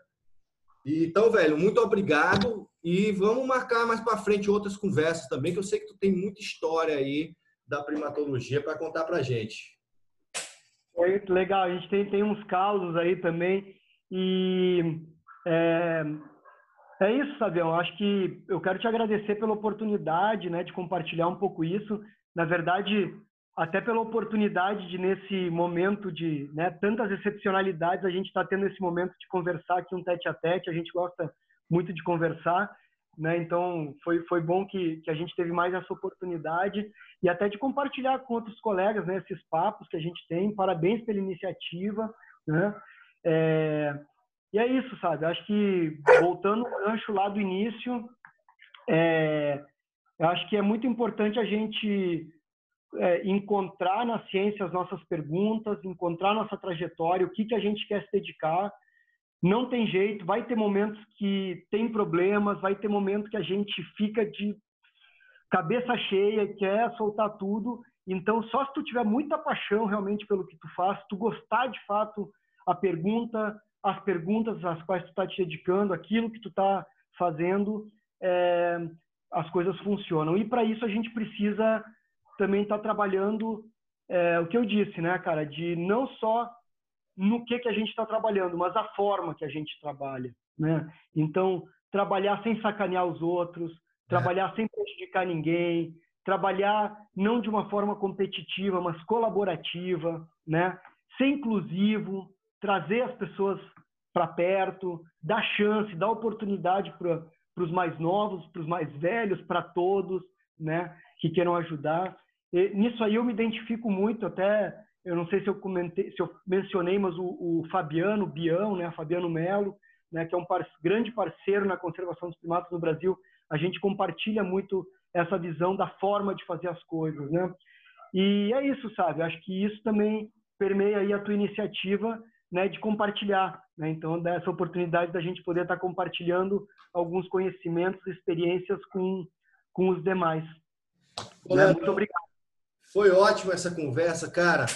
Então, velho, muito obrigado. E vamos marcar mais para frente outras conversas também, que eu sei que tu tem muita história aí da primatologia para contar pra gente. Muito legal, a gente tem, tem uns casos aí também. E é, é isso, Sabião. Acho que eu quero te agradecer pela oportunidade né, de compartilhar um pouco isso. Na verdade, até pela oportunidade de, nesse momento de né, tantas excepcionalidades, a gente está tendo esse momento de conversar aqui um tete a tete, a gente gosta muito de conversar, né? então foi, foi bom que, que a gente teve mais essa oportunidade e até de compartilhar com outros colegas né, esses papos que a gente tem, parabéns pela iniciativa, né? É, e é isso, sabe, acho que voltando ao gancho lá do início, é, eu acho que é muito importante a gente é, encontrar na ciência as nossas perguntas, encontrar nossa trajetória, o que, que a gente quer se dedicar. Não tem jeito, vai ter momentos que tem problemas, vai ter momentos que a gente fica de cabeça cheia, quer soltar tudo. Então, só se tu tiver muita paixão realmente pelo que tu faz, tu gostar de fato a pergunta, as perguntas às quais tu está te dedicando, aquilo que tu está fazendo, é, as coisas funcionam. E para isso a gente precisa também está trabalhando é, o que eu disse, né, cara, de não só no que que a gente está trabalhando, mas a forma que a gente trabalha, né? Então, trabalhar sem sacanear os outros, trabalhar é. sem prejudicar ninguém, trabalhar não de uma forma competitiva, mas colaborativa, né? Ser inclusivo, trazer as pessoas para perto, dar chance, dar oportunidade para os mais novos, para os mais velhos, para todos, né? Que queiram ajudar. E, nisso aí eu me identifico muito, até eu não sei se eu comentei, se eu mencionei, mas o, o Fabiano Bião, né, Fabiano Melo, né, que é um par grande parceiro na conservação dos primatas no Brasil, a gente compartilha muito essa visão da forma de fazer as coisas, né? E é isso, sabe? Acho que isso também permeia aí a tua iniciativa, né, de compartilhar, né? Então, dessa oportunidade da gente poder estar compartilhando alguns conhecimentos, experiências com com os demais. Né? Muito obrigado. Foi ótimo essa conversa, cara.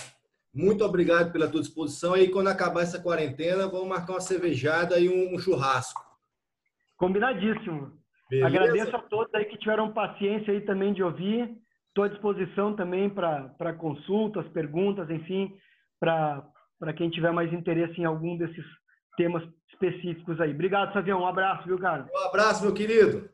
Muito obrigado pela tua disposição. E quando acabar essa quarentena, vamos marcar uma cervejada e um, churrasco. Combinadíssimo. Beleza? Agradeço a todos aí que tiveram paciência aí também de ouvir. Estou à disposição também para consultas, perguntas, enfim, para quem tiver mais interesse em algum desses temas específicos aí. Obrigado, Savião. Um abraço, viu, cara? Um abraço, meu querido.